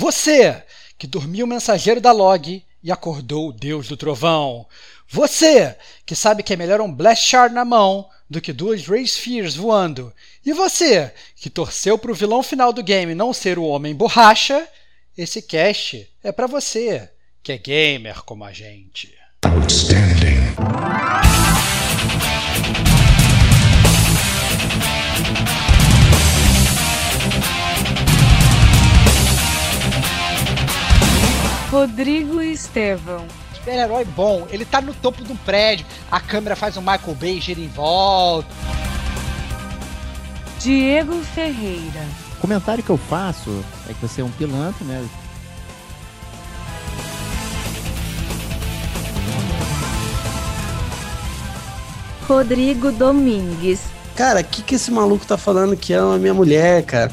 Você que dormiu o mensageiro da log e acordou o deus do trovão. Você que sabe que é melhor um Blast Shard na mão do que duas Ray Spheres voando. E você que torceu para o vilão final do game não ser o Homem Borracha, esse cast é para você que é gamer como a gente. Outstanding. Rodrigo Estevão. Super-herói bom, ele tá no topo de um prédio, a câmera faz um Michael Bay gira em volta. Diego Ferreira. O comentário que eu faço é que você é um pilantra, né? Rodrigo Domingues. Cara, o que, que esse maluco tá falando que ama minha mulher, cara?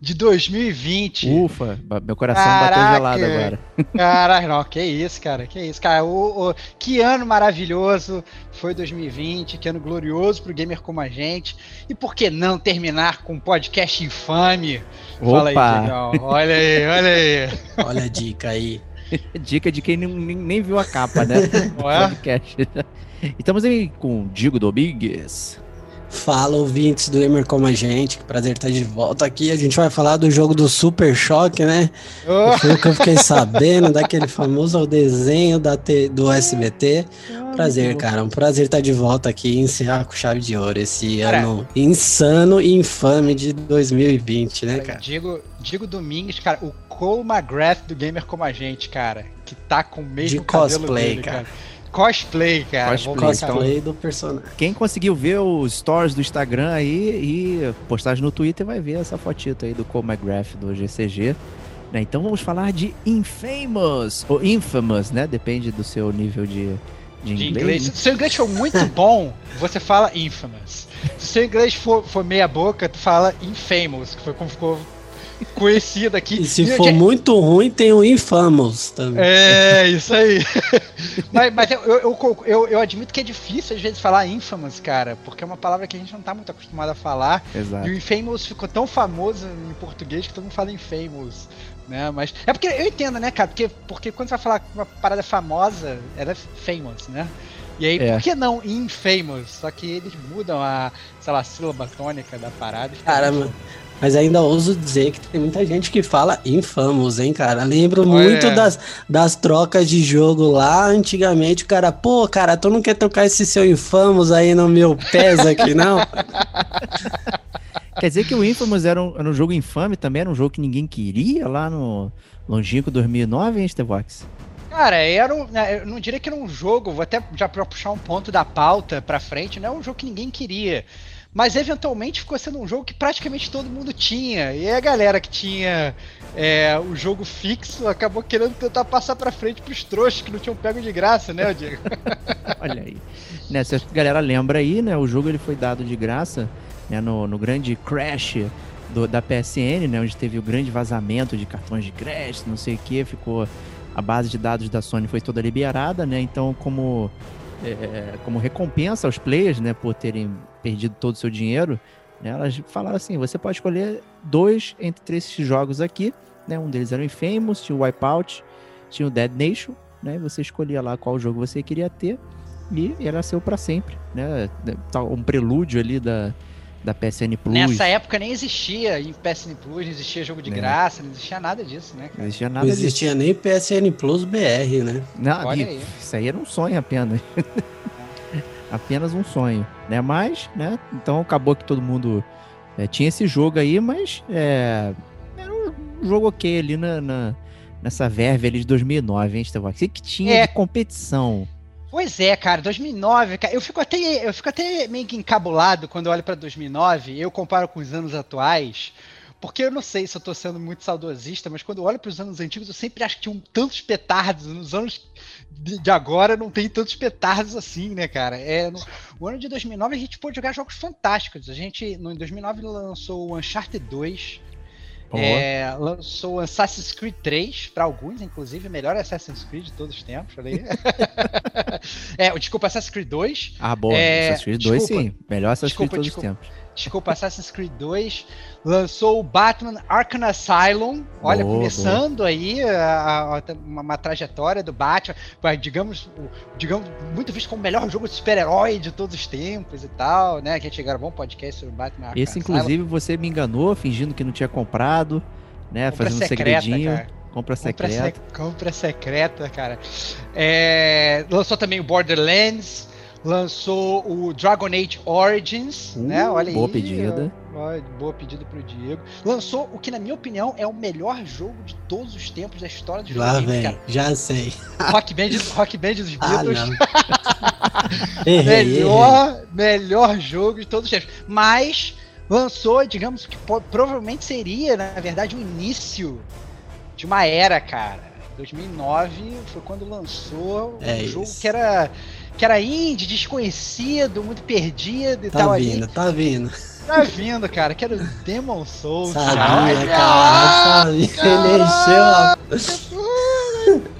de 2020. Ufa, meu coração Caraca, bateu gelado agora. Caraca, não, que isso, cara, que isso, cara. O, o, que ano maravilhoso foi 2020, que ano glorioso pro gamer como a gente. E por que não terminar com um podcast infame? Opa. Fala aí, legal. Olha aí, olha aí. Olha a dica aí. dica de quem nem, nem viu a capa, né? Não é? Podcast. Estamos aí com Diego Domingues. Fala, ouvintes do Gamer Como a Gente, que prazer estar de volta aqui. A gente vai falar do jogo do Super Choque, né? Oh. Foi o que eu fiquei sabendo, daquele famoso desenho da T, do SBT. Prazer, cara, um prazer estar de volta aqui e encerrar com chave de ouro esse cara, ano insano e infame de 2020, né, cara? Digo, digo Domingues, cara, o Cole McGrath do Gamer Como a Gente, cara, que tá com o mesmo de cosplay, dele, cara. cara. Cosplay, cara. Cosplay, cosplay do personagem. Quem conseguiu ver os stories do Instagram aí e postagem no Twitter vai ver essa fotito aí do Cole McGrath do GCG. Né? Então vamos falar de Infamous, ou Infamous, né? Depende do seu nível de, de, de inglês. inglês. Se o seu inglês for muito bom, você fala Infamous. Se o seu inglês for, for meia boca, tu fala Infamous, que foi como ficou conhecido aqui. E se e, for muito ruim, tem o Infamous também. É, isso aí. mas mas eu, eu, eu, eu, admito que é difícil às vezes falar Infamous, cara, porque é uma palavra que a gente não tá muito acostumado a falar. Exato. E o Infamous ficou tão famoso em português que todo mundo fala Infamous. Né, mas é porque eu entendo, né, cara? Porque, porque quando você vai falar uma parada famosa, ela é famous, né? E aí, é. por que não infamous? Só que eles mudam a, sei lá, sílaba tônica da parada. Caramba, mas ainda ouso dizer que tem muita gente que fala infamos, hein, cara? Lembro muito das, das trocas de jogo lá antigamente. O cara, pô, cara, tu não quer tocar esse seu infamos aí no meu pés aqui, não? Quer dizer que o Infamous era um, era um jogo infame também? Era um jogo que ninguém queria lá no longínquo 2009, hein, Stevox? Cara, era um, né, eu não diria que era um jogo, vou até já pra puxar um ponto da pauta pra frente, não é um jogo que ninguém queria mas eventualmente ficou sendo um jogo que praticamente todo mundo tinha. E a galera que tinha é, o jogo fixo acabou querendo tentar passar pra frente pros trouxas que não tinham pego de graça, né, Diego? Olha aí. Né, se a galera lembra aí, né, o jogo ele foi dado de graça né, no, no grande crash do, da PSN, né, onde teve o grande vazamento de cartões de crédito, não sei o que, ficou a base de dados da Sony foi toda liberada, né? Então, como é, como recompensa aos players, né, por terem perdido todo o seu dinheiro, né, elas falaram assim: você pode escolher dois entre esses jogos aqui, né? Um deles era o Infamous, tinha o Wipeout, tinha o Dead Nation, né? E você escolhia lá qual jogo você queria ter e era seu para sempre, né? Um prelúdio ali da, da PSN Plus. Nessa época nem existia em PSN Plus, não existia jogo de é. graça, não existia nada disso, né? Não existia nada Não existia disso. nem PSN Plus BR, né? Não, Olha aí. Isso aí era um sonho apenas. apenas um sonho, né? Mas, né? Então acabou que todo mundo é, tinha esse jogo aí, mas é, era um jogo ok ali na, na nessa verve ali de 2009, hein, Estevão? O que, tinha é. de competição? Pois é, cara, 2009, cara, eu fico até eu fico até meio que encabulado quando eu olho para 2009, eu comparo com os anos atuais, porque eu não sei se eu tô sendo muito saudosista, mas quando eu olho para os anos antigos, eu sempre acho que tinham tantos petardos. Nos anos de, agora não tem tantos petardos assim, né, cara? É, no, o ano de 2009 a gente pôde jogar jogos fantásticos. A gente, no, em 2009, lançou o Uncharted 2. É, lançou Assassin's Creed 3 para alguns, inclusive, melhor Assassin's Creed de todos os tempos. Falei. é, desculpa, Assassin's Creed 2. Ah, bom, é, Assassin's Creed 2 sim, melhor Assassin's Creed de todos os tempos desculpa, Assassin's Creed 2, lançou o Batman Arkham Asylum, olha, boa, começando boa. aí a, a, uma, uma, trajetória do Batman, digamos, digamos, muito visto como o melhor jogo de super-herói de todos os tempos e tal, né, que a gente gravou um podcast sobre o Batman Arkham Esse, inclusive, Asylum. você me enganou, fingindo que não tinha comprado, né, Compra fazendo secreta, um segredinho. Cara. Compra secreta. Compra, compra secreta, cara. É, lançou também o Borderlands, lançou o Dragon Age Origins, uh, né? Olha boa aí. Pedida. Ó, boa pedida pro Diego. Lançou o que, na minha opinião, é o melhor jogo de todos os tempos da história dos Lá vem, cara. já sei. Rock Band, Rock Band dos ah, Beatles. Ah, errei, melhor, errei. melhor jogo de todos os tempos. Mas lançou, digamos que provavelmente seria, na verdade, o início de uma era, cara. 2009 foi quando lançou é um isso. jogo que era que era indie, desconhecido, muito perdido e tá tal. Tá vindo, ali. tá vindo. Tá vindo, cara, que era o Demon Souls. Sabia, cara, sabia. Ele encheu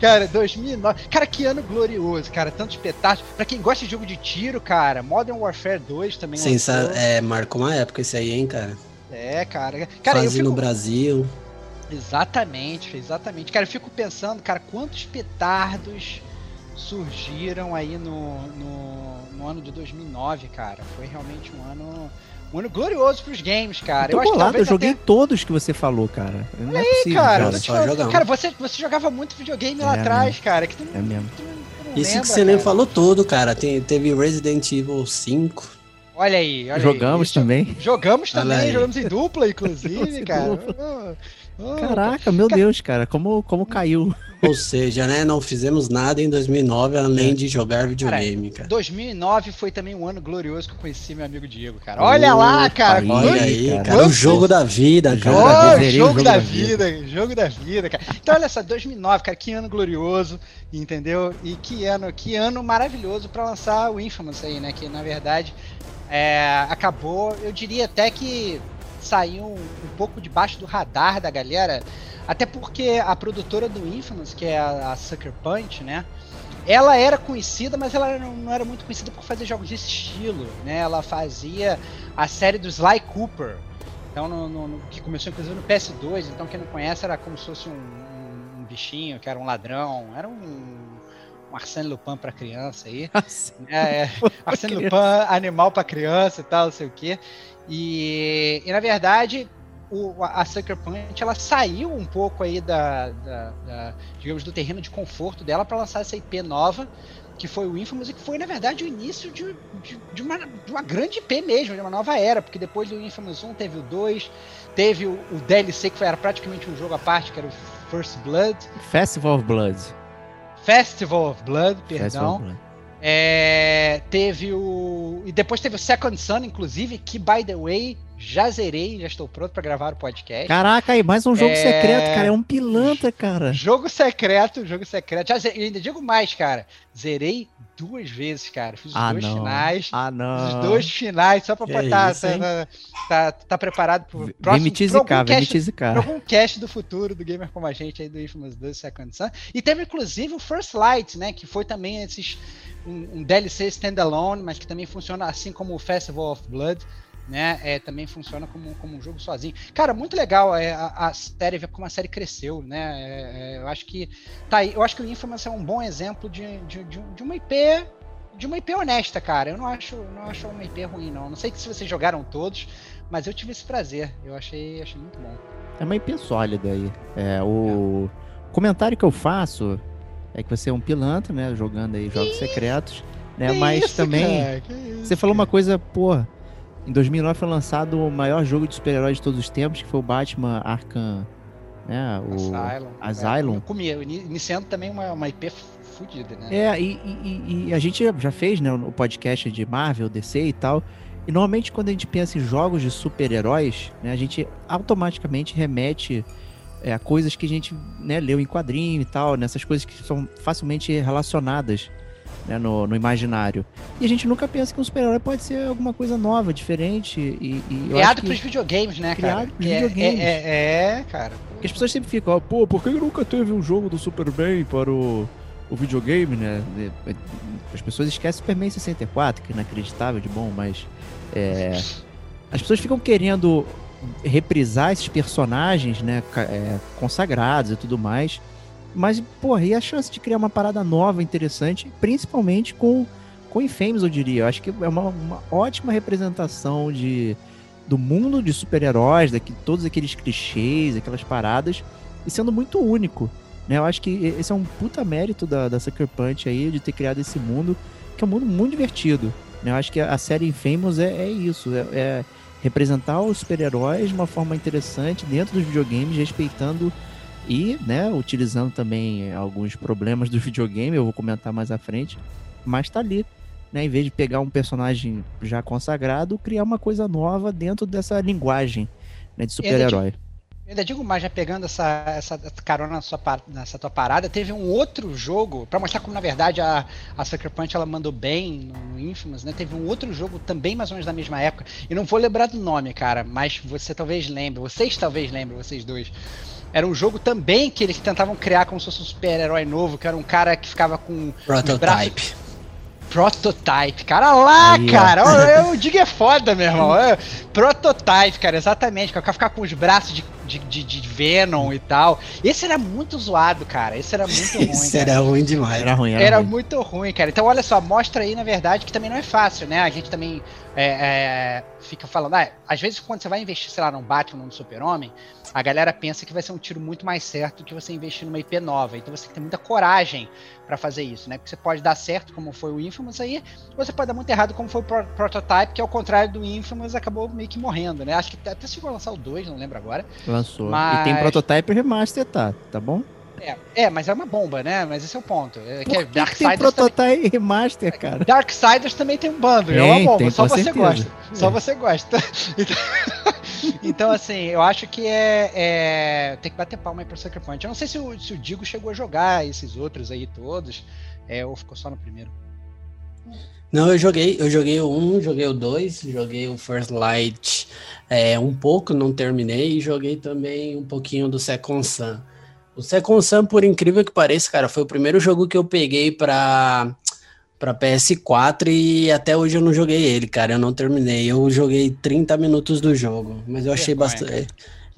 Cara, 2009. Cara, que ano glorioso, cara. Tanto espetáculo. Pra quem gosta de jogo de tiro, cara, Modern Warfare 2 também. Sensa é, marcou uma época esse aí, hein, cara. É, cara. cara Fazia fico... no Brasil. Exatamente, exatamente. Cara, eu fico pensando, cara, quantos petardos surgiram aí no, no, no, ano de 2009, cara. Foi realmente um ano um ano glorioso pros games, cara. Eu, eu bolado, eu joguei até... todos que você falou, cara. Não é possível, cara. Cara, cara você, você jogava muito videogame é lá atrás, cara. Que tu, é mesmo. Tu, tu Isso lembra, que você nem falou tudo, cara. Tem, teve Resident Evil 5. Olha aí, olha Jogamos aí. também. Jogamos também, jogamos em dupla, inclusive, cara. Caraca, meu Deus, cara, como, como caiu. Ou seja, né, não fizemos nada em 2009 além é. de jogar videogame, cara, cara. 2009 foi também um ano glorioso que eu conheci meu amigo Diego, cara. Olha lá, cara. Olha aí, cara. cara. O jogo da vida, cara. Jogo, da vida, jogo da vida, vida, jogo da vida, cara. Então olha só, 2009, cara, que ano glorioso, entendeu? E que ano, que ano maravilhoso para lançar o Infamous aí, né, que na verdade é, acabou, eu diria até que saiu um, pouco debaixo do radar da galera, até porque a produtora do Infamous, que é a, a Sucker Punch, né? Ela era conhecida, mas ela não, era muito conhecida por fazer jogos desse estilo, né? Ela fazia a série do Sly Cooper, então no, no, que começou inclusive no PS2. Então quem não conhece era como se fosse um, um, um bichinho, que era um ladrão, era um, um Arsène Lupin para criança aí, é, é, Arsène Lupin animal para criança e tal, não sei o que. E, e na verdade, o, a Sucker Punch ela saiu um pouco aí da, da, da digamos do terreno de conforto dela para lançar essa IP nova que foi o Infamous e que foi na verdade o início de, de, de, uma, de uma grande IP mesmo, de uma nova era, porque depois do Infamous 1 teve o 2, teve o, o DLC que foi, era praticamente um jogo à parte, que era o First Blood. Festival of Blood. Festival of Blood, perdão. Festival of Blood. É, teve o. E depois teve o Second Son, inclusive, que, by the way, já zerei, já estou pronto para gravar o podcast. Caraca, aí mais um jogo é... secreto, cara. É um pilantra, cara. Jogo secreto, jogo secreto. Já zerei, ainda digo mais, cara. Zerei duas vezes, cara. Fiz os ah, dois não. finais. Ah, não. Os dois finais, só pra é botar. Isso, tá, tá, tá, preparado pro próximo. Vem me tizicar, vem me tizicar. Pra algum cast do futuro do Gamer como a gente aí do Infamous 2 Second Son. E teve inclusive o First Light, né? Que foi também esses. Um, um DLC standalone, mas que também funciona assim como o Festival of Blood né? É, também funciona como, como um jogo sozinho. Cara, muito legal é, a, a série, ver como a série cresceu, né? É, é, eu acho que tá aí, eu acho que o Infamous é um bom exemplo de, de, de, de uma IP de uma IP honesta, cara. Eu não acho, não acho uma IP ruim, não. Não sei se vocês jogaram todos, mas eu tive esse prazer. Eu achei, achei muito bom. É uma IP sólida aí. É, o é. comentário que eu faço é que você é um pilantra, né? Jogando aí jogos secretos. Né? Mas isso, também. Isso, você falou uma coisa, porra em 2009 foi lançado o maior jogo de super-heróis de todos os tempos, que foi o Batman Arkham, né? O Asylum. Asylum. É, comi, iniciando também uma, uma IP fodido, né? É, e, e, e, a gente já fez, né, o podcast de Marvel, DC e tal. E normalmente quando a gente pensa em jogos de super-heróis, né, a gente automaticamente remete é, a coisas que a gente né, leu em quadrinho e tal, nessas coisas que são facilmente relacionadas né, no, no, imaginário. E a gente nunca pensa que um super-herói pode ser alguma coisa nova, diferente. E, e criado pros videogames, né, criado cara? Pros é, videogames. É, é, é, cara. Porque as pessoas sempre ficam, pô, por que nunca teve um jogo do Superman para o, o videogame, né? As pessoas esquecem Superman 64, que é inacreditável de bom, mas. É, as pessoas ficam querendo reprisar esses personagens, né, é, consagrados e tudo mais. Mas, porra, e a chance de criar uma parada nova, interessante, principalmente com, com Infamous, eu diria. Eu acho que é uma, uma ótima representação de, do mundo de super-heróis, daqui, todos aqueles clichês, aquelas paradas, e sendo muito único. Né? Eu acho que esse é um puta mérito da, da Sucker Punch aí, de ter criado esse mundo, que é um mundo muito divertido. Né? Eu acho que a, a série Infamous é, é isso, é, é representar os super-heróis de uma forma interessante dentro dos videogames, respeitando e, né, utilizando também alguns problemas do videogame, eu vou comentar mais à frente, mas tá ali, né, em vez de pegar um personagem já consagrado, criar uma coisa nova dentro dessa linguagem né, de super-herói. Ainda digo mais, já pegando essa, essa carona na sua, nessa tua parada, teve um outro jogo, para mostrar como na verdade a, a Sucker Punch ela mandou bem no Infamous, né? Teve um outro jogo também mais ou menos da mesma época, e não vou lembrar do nome, cara, mas você talvez lembre, vocês talvez lembrem, vocês dois. Era um jogo também que eles tentavam criar como se fosse um super-herói novo, que era um cara que ficava com. Prototype. Prototype, cara lá, Aí, cara. O, o Dig é foda, meu irmão. É, prototype, cara, exatamente. Cara ficar com os braços de, de, de, de, Venom e tal. Esse era muito zoado, cara. Esse era muito ruim. Esse cara. era ruim demais. Era ruim, era, era ruim. muito ruim, cara. Então, olha só, mostra aí, na verdade, que também não é fácil, né? A gente também é, é, fica falando, ah, às vezes quando você vai investir, sei lá, num Batman, num Super-Homem, a galera pensa que vai ser um tiro muito mais certo do que você investir numa IP nova. Então você tem que ter muita coragem para fazer isso, né? Porque você pode dar certo, como foi o Infamous aí, ou você pode dar muito errado, como foi o Pro Prototype, que ao contrário do Infamous acabou meio que morrendo, né? Acho que até chegou a lançar o 2, não lembro agora. Lançou. Mas... E tem Prototype Remaster, tá? Tá bom? É, é, mas é uma bomba, né? Mas esse é o ponto. É, que, é tem Prototype também... Remaster, cara. Darksiders também tem um bando, tem, é uma bomba, só você certeza. gosta. Só é. você gosta. Então, então, assim, eu acho que é, é, Tem que bater palma aí pro Sucker Punch. Eu não sei se o, se o Digo chegou a jogar esses outros aí todos, é, ou ficou só no primeiro. Não, eu joguei, eu joguei o 1, joguei o 2, joguei o First Light é, um pouco, não terminei, e joguei também um pouquinho do Second Sun. O Second Sun, por incrível que pareça, cara, foi o primeiro jogo que eu peguei pra, pra PS4 e até hoje eu não joguei ele, cara. Eu não terminei. Eu joguei 30 minutos do jogo, mas eu achei bastante.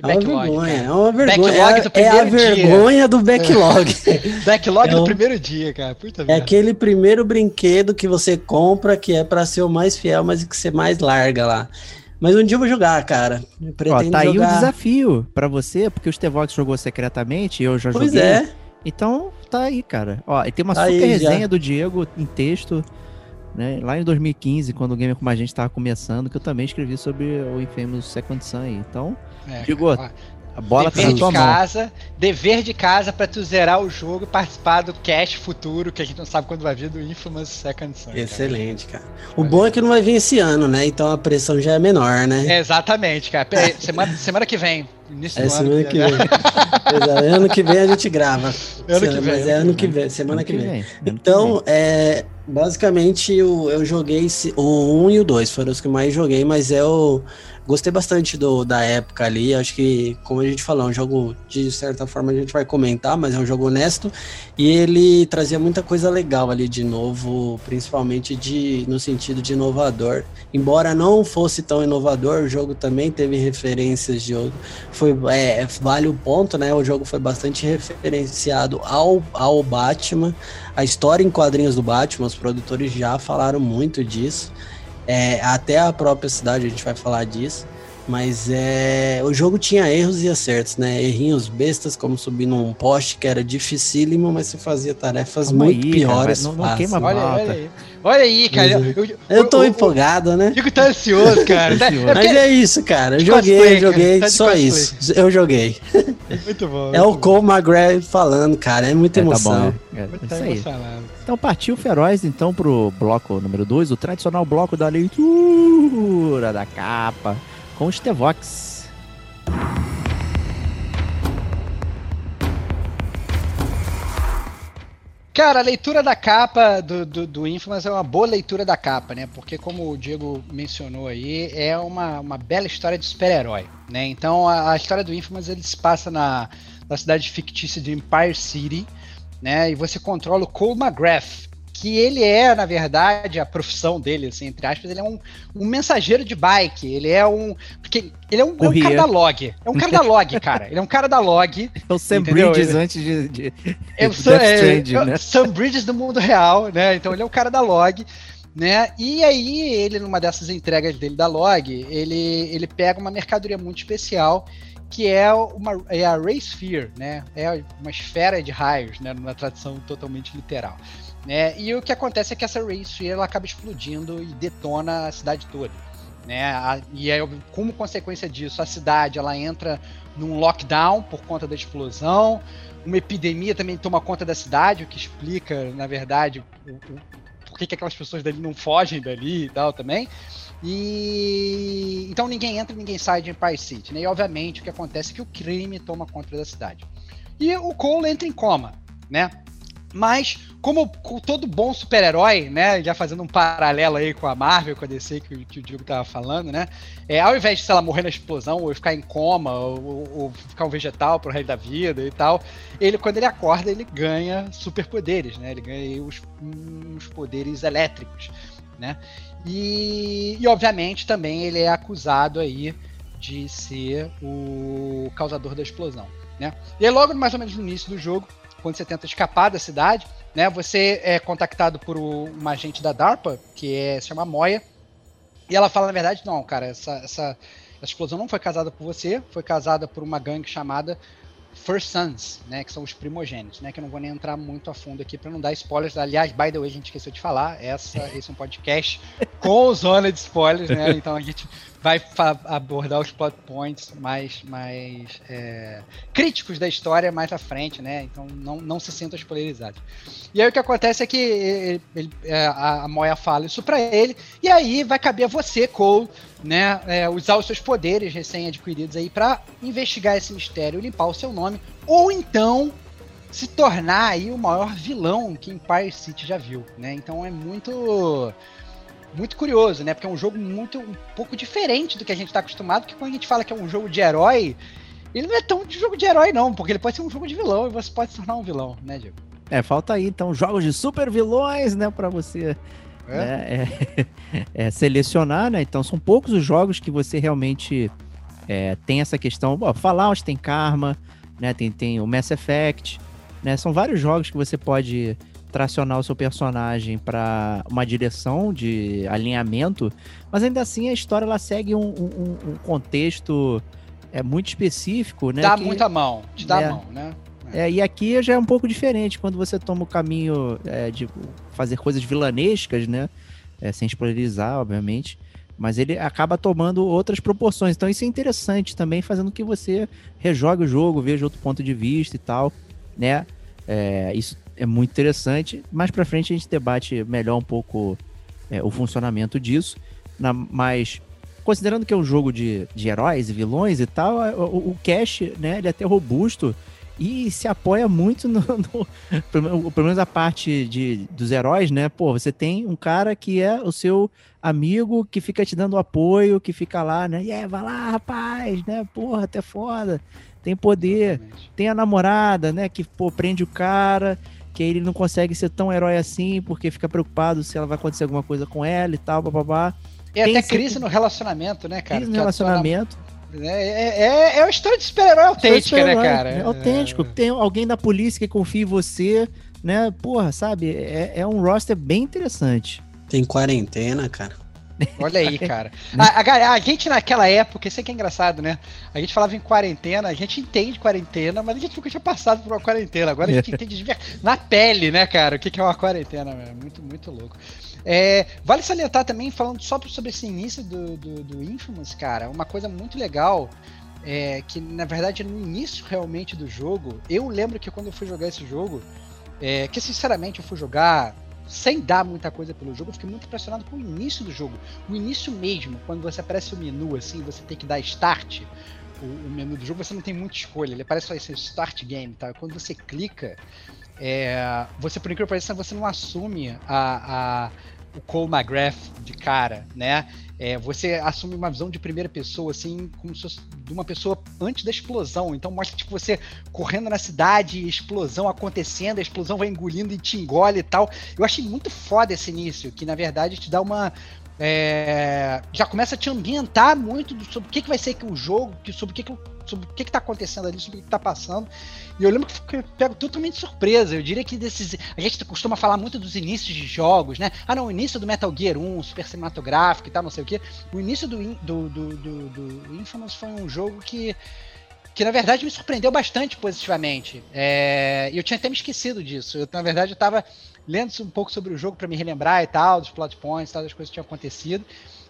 É uma vergonha, é uma vergonha. É, é, a vergonha dia. do backlog. backlog é do primeiro dia, cara. Puta é aquele primeiro brinquedo que você compra que é para ser o mais fiel, mas que você mais larga lá. Mas um dia eu vou jogar, cara. Ó, tá aí o desafio para você, porque o Stevox jogou secretamente e eu já pois joguei. Pois é. Então, tá aí, cara. Ó, e tem uma tá super resenha já. do Diego em texto, né? Lá em 2015, quando o Gamer Como a gente tava começando, que eu também escrevi sobre o Infamous Second Sun aí. Então, é, Diego, a bola dever tá na tua de casa, mão. Dever de casa para tu zerar o jogo e participar do cash futuro, que a gente não sabe quando vai vir do Infamous Second Son. Excelente, cara. cara. O bom é que não vai vir esse ano, né? Então a pressão já é menor, né? É, exatamente, cara. semana, semana que vem. Início é, semana ano, que vem. ano que vem a gente grava. Ano que vem. Mas é ano que vem, semana que, que vem. Então, é, basicamente eu, eu joguei o 1 e o 2, foram os que mais joguei, mas é o Gostei bastante do, da época ali. Acho que, como a gente falou, é um jogo de certa forma a gente vai comentar, mas é um jogo honesto. E ele trazia muita coisa legal ali de novo, principalmente de, no sentido de inovador. Embora não fosse tão inovador, o jogo também teve referências de outro. Foi, é, vale o ponto, né? O jogo foi bastante referenciado ao, ao Batman. A história em quadrinhos do Batman, os produtores já falaram muito disso. É, até a própria cidade, a gente vai falar disso. Mas é. O jogo tinha erros e acertos, né? Errinhos bestas, como subir num poste que era dificílimo, mas você fazia tarefas Calma muito aí, piores. cara, não- não queima Olha, olha aí. Olha aí, cara. Mas Eu, Eu tô o- empolgado, né? O Diego tá ansioso, cara. Tá- é Mas é isso, cara. Eu joguei, cosplay, eu joguei, cara. Tá só cosplay. isso. Eu joguei. Muito bom. É o Cole McGrath falando, cara. É muita É, tá emoção. bom, né? É, Muito isso aí. emocionado. Então partiu Feroz então pro bloco número 2, o tradicional bloco da leitura da capa, com os Tevox. Cara, a leitura da capa do, do, do Infamous é uma boa leitura da capa, né? Porque, como o Diego mencionou aí, é uma, uma bela história de super-herói, né? Então, a, a história do Infamous ele se passa na, na cidade fictícia de Empire City, né? E você controla o Cole McGrath, que ele é, na verdade, a profissão dele, assim, entre aspas, ele é um, um mensageiro de bike. Ele é um. Porque ele é um, é um cara da log. É um cara da log, cara. Ele é um cara da log. É o Sam Entendeu? Bridges Ele- antes de, de, É o Sam, é, é o né? Sam Bridges do mundo real, né? Então ele é o cara da log, né? E aí ele numa dessas entregas dele da log, ele ele pega uma mercadoria muito especial que é uma é a Ray Sphere, né? É uma esfera de raios, né? Numa tradução totalmente literal. Né? E o que acontece é que essa Ray Sphere ela acaba explodindo e detona a cidade toda. Né? A- e aí, como consequência disso, a cidade ela entra num lockdown por conta da explosão. Uma epidemia também toma conta da cidade, o que explica, na verdade, o, o- por que, que aquelas pessoas dali não fogem dali e tal também. E então ninguém entra, ninguém sai de Empire City, né? E obviamente o que acontece é que o crime toma conta da cidade. E o Cole entra em coma, né? Mas, como com todo bom super-herói, né? Já fazendo um paralelo aí com a Marvel, com a DC que, o- que o tava falando, né? É, ao invés de, sei lá, morrer na explosão, ou ficar em coma, ou, ou ficar um vegetal pro resto da vida e tal, ele, quando ele acorda, ele ganha superpoderes, né? Ele ganha os, uns poderes elétricos, né? E, e, obviamente, também ele é acusado aí de ser o causador da explosão, né? E aí, logo mais ou menos no início do jogo, quando você tenta escapar da cidade, né? Você é contactado por uma agente da DARPA, que é, se chama Moya, e ela fala, na verdade, não, cara, essa, essa, essa explosão não foi causada por você, foi causada por uma gangue chamada First Sons, né, que são os primogênitos, né, que eu não vou nem entrar muito a fundo aqui para não dar spoilers. Aliás, by the way, a gente esqueceu de falar, essa, esse é um podcast com zona de spoilers, né, então a gente vai abordar os plot points mais, mais é, críticos da história mais à frente, né, então não, não se sintam spoilerizados. E aí o que acontece é que ele- ele- é, a, a Moya fala isso pra ele, e aí vai caber a você, Cole, né, é, usar os seus poderes recém-adquiridos aí pra investigar esse mistério, limpar o seu nome, ou então se tornar aí o maior vilão que Empire City já viu, né? Então é muito muito curioso, né? Porque é um jogo muito um pouco diferente do que a gente tá acostumado, porque quando a gente fala que é um jogo de herói, ele não é tão de jogo de herói não, porque ele pode ser um jogo de vilão e você pode se tornar um vilão, né, Diego? É, falta aí então jogos de super vilões, né, pra você É? né, é, é, selecionar, né? Então são poucos os jogos que você realmente é, tem essa questão. Bom, Fallout tem Karma, né? Tem, tem o Mass Effect, né? São vários jogos que você pode tracionar o seu personagem para uma direção de alinhamento, mas ainda assim a história ela segue um, um- um contexto é muito específico, né? Dá que- muita mão, te dá É. a mão, né? é, e aqui já é um pouco diferente, quando você toma o caminho é, de fazer coisas vilanescas, né? É, sem spoilerizar, obviamente. Mas ele acaba tomando outras proporções. Então isso é interessante também, fazendo que você rejogue o jogo, veja outro ponto de vista e tal, né? É, isso é muito interessante. Mais pra frente a gente debate melhor um pouco é, o funcionamento disso. Na- mas considerando que é um jogo de, de heróis e vilões e tal, é, o, o cache, né, ele é até robusto e se apoia muito no, no- pelo menos- a parte de, dos heróis, né? Pô, você tem um cara que é o seu amigo que fica te dando apoio, que fica lá, né? E yeah, vai lá, rapaz, né? Porra, até foda. Tem poder. Exatamente. Tem a namorada, né? Que, pô, prende o cara, que aí ele não consegue ser tão herói assim, porque fica preocupado se ela vai acontecer alguma coisa com ela e tal, bababá. E até crise no relacionamento, né, cara? Crise no relacionamento. nam- É, é, é, é uma história de super-herói autêntica, né, Super-herói, cara? É autêntico. Tem alguém da polícia que confia em você, né? Porra, sabe? É, é um roster bem interessante. Tem quarentena, cara. Olha aí, cara. A, a, a, gente naquela época, isso aqui é engraçado, né? A gente falava em quarentena, a gente entende quarentena, mas a gente nunca tinha passado por uma quarentena. Agora a gente entende na pele, né, cara? O que é uma quarentena, Muito, muito louco. É, vale salientar também, falando só sobre esse início do, do, do Infamous, cara, uma coisa muito legal é, que na verdade no início realmente do jogo, eu lembro que quando eu fui jogar esse jogo, é, que sinceramente eu fui jogar sem dar muita coisa pelo jogo, eu fiquei muito impressionado com o início do jogo. O início mesmo, quando você aparece o menu assim, você tem que dar start, o, o menu do jogo, você não tem muita escolha, ele aparece só esse start game, tá? Quando você clica, é, você por incrível que pareça, você não assume a, a o Cole McGrath de cara, né? É, você assume uma visão de primeira pessoa, assim, como se fosse de uma pessoa antes da explosão. Então mostra tipo você correndo na cidade, explosão acontecendo, a explosão vai engolindo e te engole e tal. Eu achei muito foda esse início, que na verdade te dá uma é, já começa a te ambientar muito sobre o que, que vai ser o jogo, sobre o que, que, sobre o que está acontecendo ali, sobre o que está passando. E eu lembro que eu pego totalmente surpresa. Eu diria que desses. A gente costuma falar muito dos inícios de jogos, né? Ah, não, o início do Metal Gear 1, super cinematográfico e tal, não sei o quê. O início do, do, do, do, do Infamous foi um jogo que que na verdade me surpreendeu bastante positivamente. É, eu tinha até me esquecido disso. Eu, na verdade, eu estava lendo um pouco sobre o jogo para me relembrar e tal, dos plot points, tal, das coisas que tinham acontecido.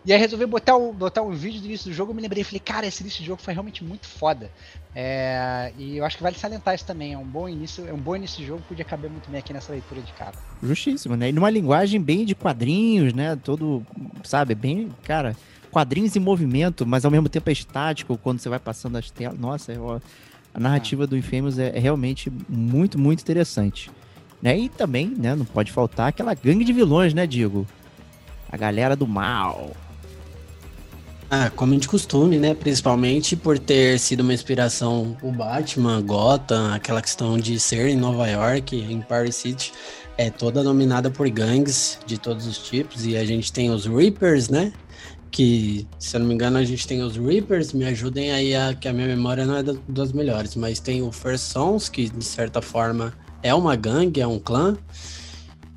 E aí resolvi botar, o, botar um vídeo do início do jogo, eu me lembrei, falei, cara, esse início do jogo foi realmente muito foda. É, e eu acho que vale salientar isso também, é um bom início, é um bom início de jogo, podia caber muito bem aqui nessa leitura de capa. Justíssimo, né? E numa linguagem bem de quadrinhos, né? Todo, sabe, bem, cara, quadrinhos em movimento, mas ao mesmo tempo é estático quando você vai passando as telas. Nossa, é, ó, a narrativa ah. do Infamous é, é realmente muito, muito interessante. Né? E também, né, não pode faltar aquela gangue de vilões, né, Diego? A galera do mal. Ah, como de costume, né? Principalmente por ter sido uma inspiração o Batman, Gotham, aquela questão de ser em Nova York, em Paris City, é toda dominada por gangues de todos os tipos. E a gente tem os Reapers, né? Que, se eu não me engano, a gente tem os Reapers, me ajudem aí, a, que a minha memória não é das melhores, mas tem o First Sons, que de certa forma é uma gangue, é um clã.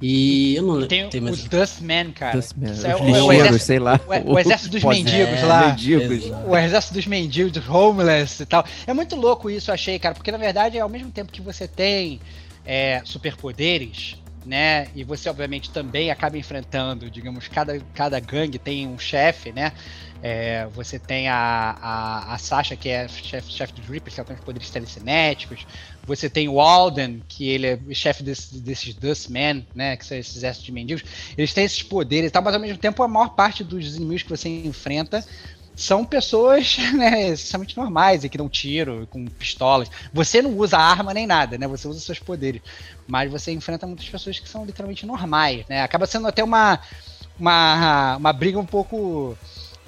E eu não lembro. Tem, tem mais... os Dustmen, cara. Dustman. É, o, o, exército, sei lá. O, o exército dos mendigos é, lá. Mendigos. O exército dos mendigos, dos homeless e tal. É muito louco isso, achei, cara, porque na verdade, ao mesmo tempo que você tem é, superpoderes, né? E você, obviamente, também acaba enfrentando, digamos, cada, cada gangue tem um chefe, né? É, você tem a, a, a Sasha, que é chefe chef dos Reapers, que ela tem poderes telecinéticos. Você tem o Alden, que ele é chefe desse, desses Dustmen, né? Que são esses exércitos de mendigos. Eles têm esses poderes e tal, mas ao mesmo tempo a maior parte dos inimigos que você enfrenta são pessoas, né, extremamente normais e que dão tiro com pistolas. Você não usa arma nem nada, né? Você usa seus poderes. Mas você enfrenta muitas pessoas que são literalmente normais, né? Acaba sendo até uma uma, uma briga um pouco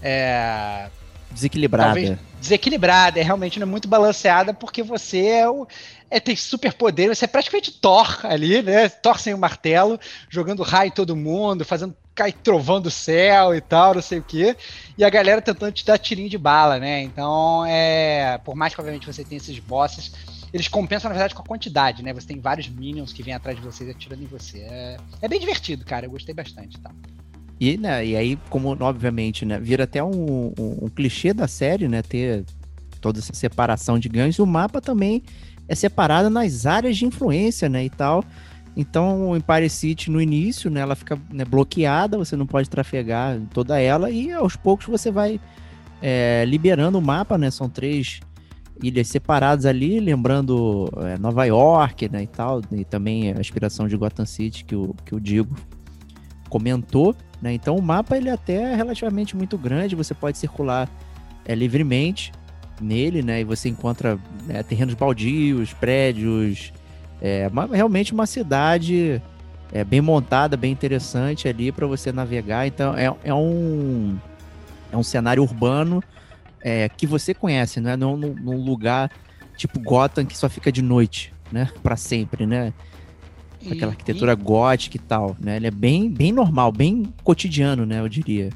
é, desequilibrada. Desequilibrada, é realmente não é muito balanceada, porque você é o, é, tem super poder, você é praticamente Thor ali, né? Thor sem o martelo, jogando raio em todo mundo, fazendo cair trovão do céu e tal, não sei o quê. E a galera tentando te dar tirinho de bala, né? Então, é, por mais que obviamente você tenha esses bosses, eles compensam na verdade com a quantidade, né? Você tem vários minions que vêm atrás de vocês atirando em você. É, é bem divertido, cara. Eu gostei bastante, tá? E, né, e aí, como obviamente, né, vira até um, um, um clichê da série, né, ter toda essa separação de gangues, o mapa também é separado nas áreas de influência, né, e tal. Então, em Paris City, no início, né, ela fica né, bloqueada, você não pode trafegar toda ela, e aos poucos você vai é, liberando o mapa, né, são três ilhas separadas ali, lembrando é, Nova York, né, e tal, e também a inspiração de Gotham City, que o, que o Diego comentou, né, então o mapa ele é até relativamente muito grande, você pode circular é, livremente, nele, né? E você encontra né, terrenos baldios, prédios, é realmente uma cidade é, bem montada, bem interessante ali para você navegar. Então é, é, um é um cenário urbano é, que você conhece, não é num, num lugar tipo Gotham que só fica de noite, né? Para sempre, né? Aquela arquitetura e... gótica e tal, né? Ele é bem, bem normal, bem cotidiano, né? Eu diria.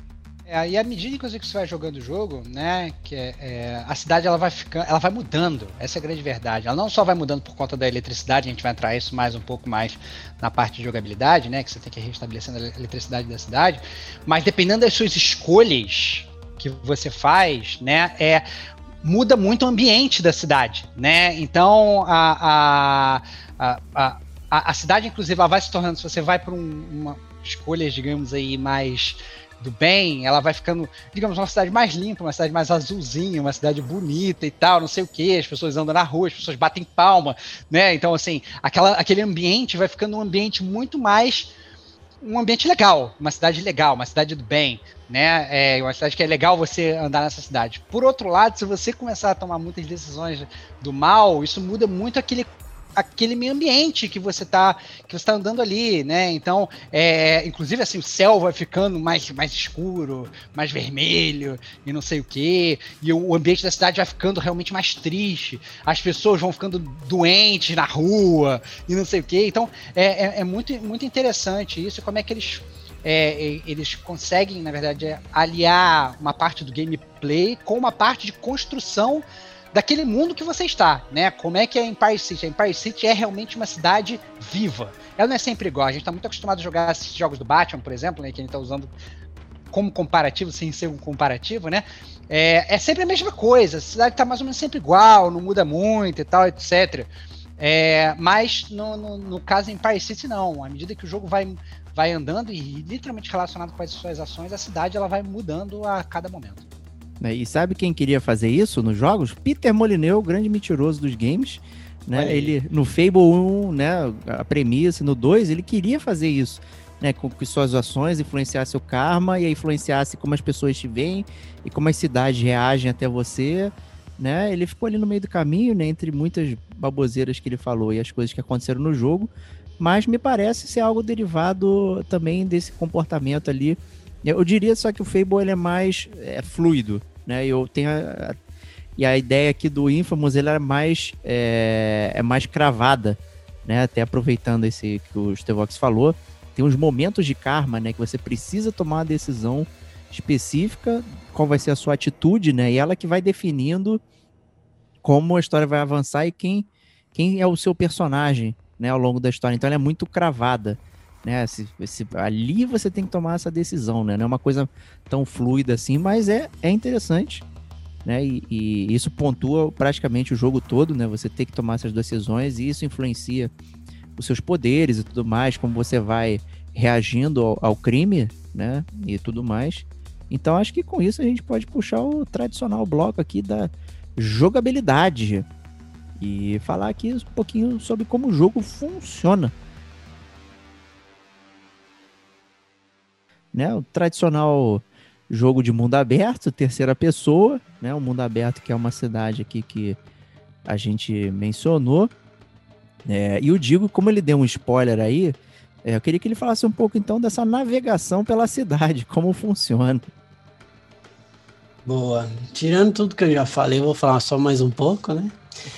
É, e à medida que você vai jogando o jogo, né, que é, é, a cidade ela vai ficando, ela vai mudando. Essa é a grande verdade. Ela não só vai mudando por conta da eletricidade, a gente vai entrar isso mais um pouco mais na parte de jogabilidade, né, que você tem que ir restabelecendo a eletricidade da cidade, mas dependendo das suas escolhas que você faz, né, é muda muito o ambiente da cidade, né? Então a, a, a, a, a cidade, inclusive, ela vai se tornando, se você vai para um, uma escolhas, digamos aí, mais do bem, ela vai ficando, digamos, uma cidade mais limpa, uma cidade mais azulzinha, uma cidade bonita e tal, não sei o que, as pessoas andam na rua, as pessoas batem palma, né? Então, assim, aquela, aquele ambiente vai ficando um ambiente muito mais. Um ambiente legal, uma cidade legal, uma cidade do bem, né? É uma cidade que é legal você andar nessa cidade. Por outro lado, se você começar a tomar muitas decisões do mal, isso muda muito aquele aquele meio ambiente que você está que você tá andando ali, né? Então, é, inclusive assim, o céu vai ficando mais, mais escuro, mais vermelho e não sei o que, e o ambiente da cidade vai ficando realmente mais triste. As pessoas vão ficando doentes na rua e não sei o que. Então, é, é, é, muito, muito interessante isso. Como é que eles é, eles conseguem, na verdade, aliar uma parte do gameplay com uma parte de construção daquele mundo que você está, né? Como é que é Empire City? A Empire City é realmente uma cidade viva. Ela não é sempre igual. A gente está muito acostumado a jogar esses jogos do Batman, por exemplo, né? Que a gente está usando como comparativo, sem ser um comparativo, né? É, é sempre a mesma coisa. A cidade está mais ou menos sempre igual, não muda muito e tal, etc. É, mas no, no, no caso em Empire City, não. À medida que o jogo vai, vai andando e literalmente relacionado com as suas ações, a cidade ela vai mudando a cada momento. Né? E sabe quem queria fazer isso nos jogos? Peter Molyneux, o grande mentiroso dos games. Né? Ele, no Fable 1, né, a premissa, no 2, ele queria fazer isso. Né, com que suas ações influenciassem o karma e influenciasse como as pessoas te veem e como as cidades reagem até você, né? Ele ficou ali no meio do caminho, né, entre muitas baboseiras que ele falou e as coisas que aconteceram no jogo, mas me parece ser algo derivado também desse comportamento ali. Eu diria só que o Fable ele é mais é, fluido, né? Eu tenho a, e a ideia aqui do Infamous ele é mais é, é mais cravada, né? Até aproveitando esse que o Stevox falou, tem uns momentos de karma, né? Que você precisa tomar uma decisão específica, qual vai ser a sua atitude, né? E ela que vai definindo como a história vai avançar e quem quem é o seu personagem, né? Ao longo da história. Então ela é muito cravada né? Se, se, ali você tem que tomar essa decisão, né? Não é uma coisa tão fluida assim, mas é, é interessante, né? E, e, isso pontua praticamente o jogo todo, né? Você tem que tomar essas decisões e isso influencia os seus poderes e tudo mais, como você vai reagindo ao, ao crime, né? E tudo mais. Então acho que com isso a gente pode puxar o tradicional bloco aqui da jogabilidade e falar aqui um pouquinho sobre como o jogo funciona. Né? O tradicional jogo de mundo aberto, terceira pessoa, né? O mundo aberto que é uma cidade aqui que a gente mencionou. É, e o Digo, como ele deu um spoiler aí, é, eu queria que ele falasse um pouco então dessa navegação pela cidade, como funciona. Boa. Tirando tudo que eu já falei, eu vou falar só mais um pouco, né?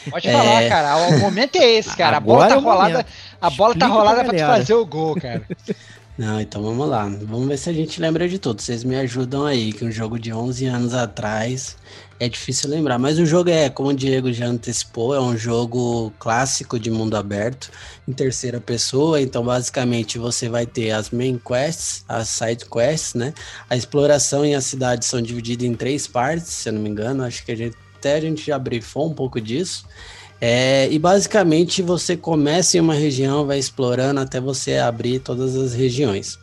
Pode é... falar, cara. O momento é esse, cara. A bola tá é rolada, a bola tá rolada pra te fazer o gol, cara. Não, então vamos lá. Vamos ver se a gente lembra de tudo. Vocês me ajudam aí, que um jogo de 11 anos atrás é difícil lembrar. Mas o jogo é, como o Diego já antecipou, é um jogo clássico de mundo aberto, em terceira pessoa. Então, basicamente, você vai ter as main quests, as side quests, né? A exploração e a cidade são divididas em três partes, se eu não me engano. Acho que a gente, até a gente já brifou um pouco disso. É, e basicamente você começa em uma região, vai explorando até você abrir todas as regiões.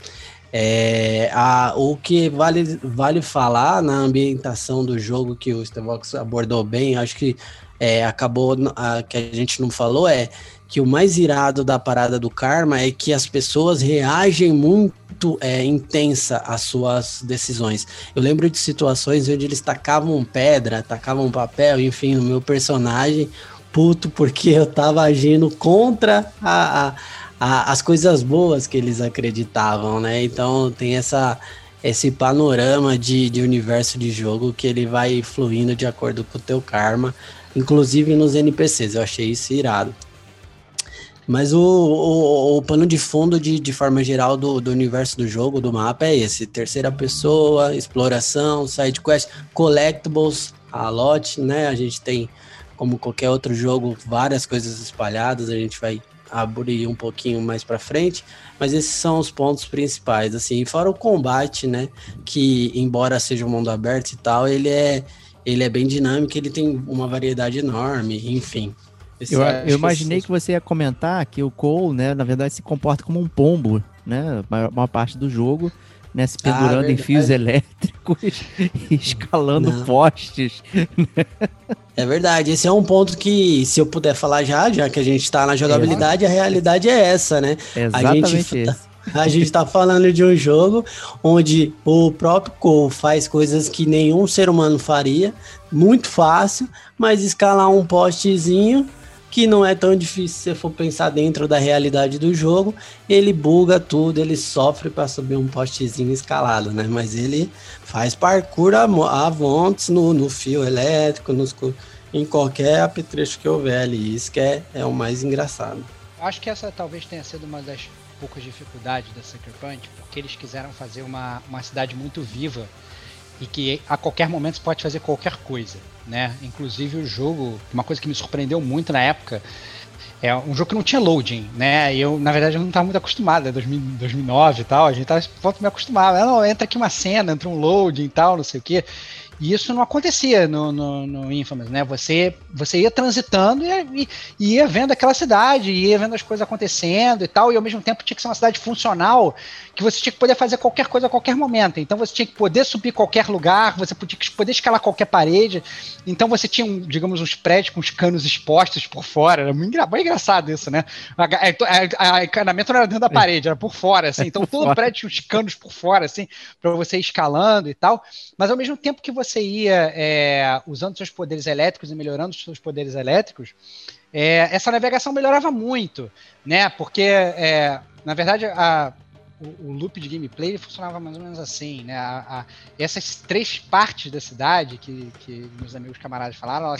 É, a, o que vale, vale falar na ambientação do jogo que o Stevox abordou bem, acho que é, acabou a, que a gente não falou é que o mais irado da parada do karma é que as pessoas reagem muito é, intensa às suas decisões. Eu lembro de situações onde eles tacavam pedra, tacavam papel, enfim, o meu personagem, puto porque eu tava agindo contra a, a, a, as coisas boas que eles acreditavam, né? Então tem essa esse panorama de, de universo de jogo que ele vai fluindo de acordo com o teu karma, inclusive nos NPCs. Eu achei isso irado. Mas o, o, o pano de fundo, de, de forma geral, do, do universo do jogo, do mapa, é esse: terceira pessoa, exploração, side quest, collectibles, a lot, né? A gente tem, como qualquer outro jogo, várias coisas espalhadas, a gente vai abrir um pouquinho mais para frente, mas esses são os pontos principais, assim, fora o combate, né, que embora seja um mundo aberto e tal, ele é ele é bem dinâmico, ele tem uma variedade enorme, enfim. Eu, eu, imaginei que, você ia comentar que o Cole, né, na verdade, se comporta como um pombo, né, maior, maior parte do jogo, né, se pendurando ah, em fios elétricos e escalando Não. postes. É verdade, esse é um ponto que, se eu puder falar já, já que a gente está na jogabilidade, é. a realidade é essa, né? É exatamente a gente, esse. A gente está falando de um jogo onde o próprio Cole faz coisas que nenhum ser humano faria, muito fácil, mas escalar um postezinho que não é tão difícil se for pensar dentro da realidade do jogo. Ele buga tudo, ele sofre para subir um postezinho escalado, né? Mas ele faz parkour a vontes no, no fio elétrico, nos, em qualquer apetrecho que houver ali. Isso que é, é o mais engraçado. Acho que essa talvez tenha sido uma das poucas dificuldades da Sucker Punch, porque eles quiseram fazer uma, uma cidade muito viva e que a qualquer momento você pode fazer qualquer coisa, né? Inclusive o jogo, uma coisa que me surpreendeu muito na época, é um jogo que não tinha loading, né? E eu, na verdade, eu não estava muito acostumado, é 2009 e tal, a gente estava me acostumado. Não, entra aqui uma cena, entra um loading e tal, não sei o quê. E isso não acontecia no, no, no Infamous, né? Você, você ia transitando e, e, ia vendo aquela cidade, ia vendo as coisas acontecendo e tal, e ao mesmo tempo tinha que ser uma cidade funcional, que você tinha que poder fazer qualquer coisa a qualquer momento. Então você tinha que poder subir qualquer lugar, você podia poder escalar qualquer parede. Então você tinha, um, digamos, uns prédios com os canos expostos por fora. Era muito, muito engraçado isso, né? A, encanamento não era dentro da parede, era por fora, assim. Então todo prédio tinha os canos por fora, assim, para você ir escalando e tal. Mas ao mesmo tempo que você você ia é, usando seus poderes elétricos e melhorando seus poderes elétricos, é, essa navegação melhorava muito, né? Porque, é, na verdade, a, o, loop de gameplay funcionava mais ou menos assim, né? A, a, essas três partes da cidade que, que meus amigos camaradas falaram, ela,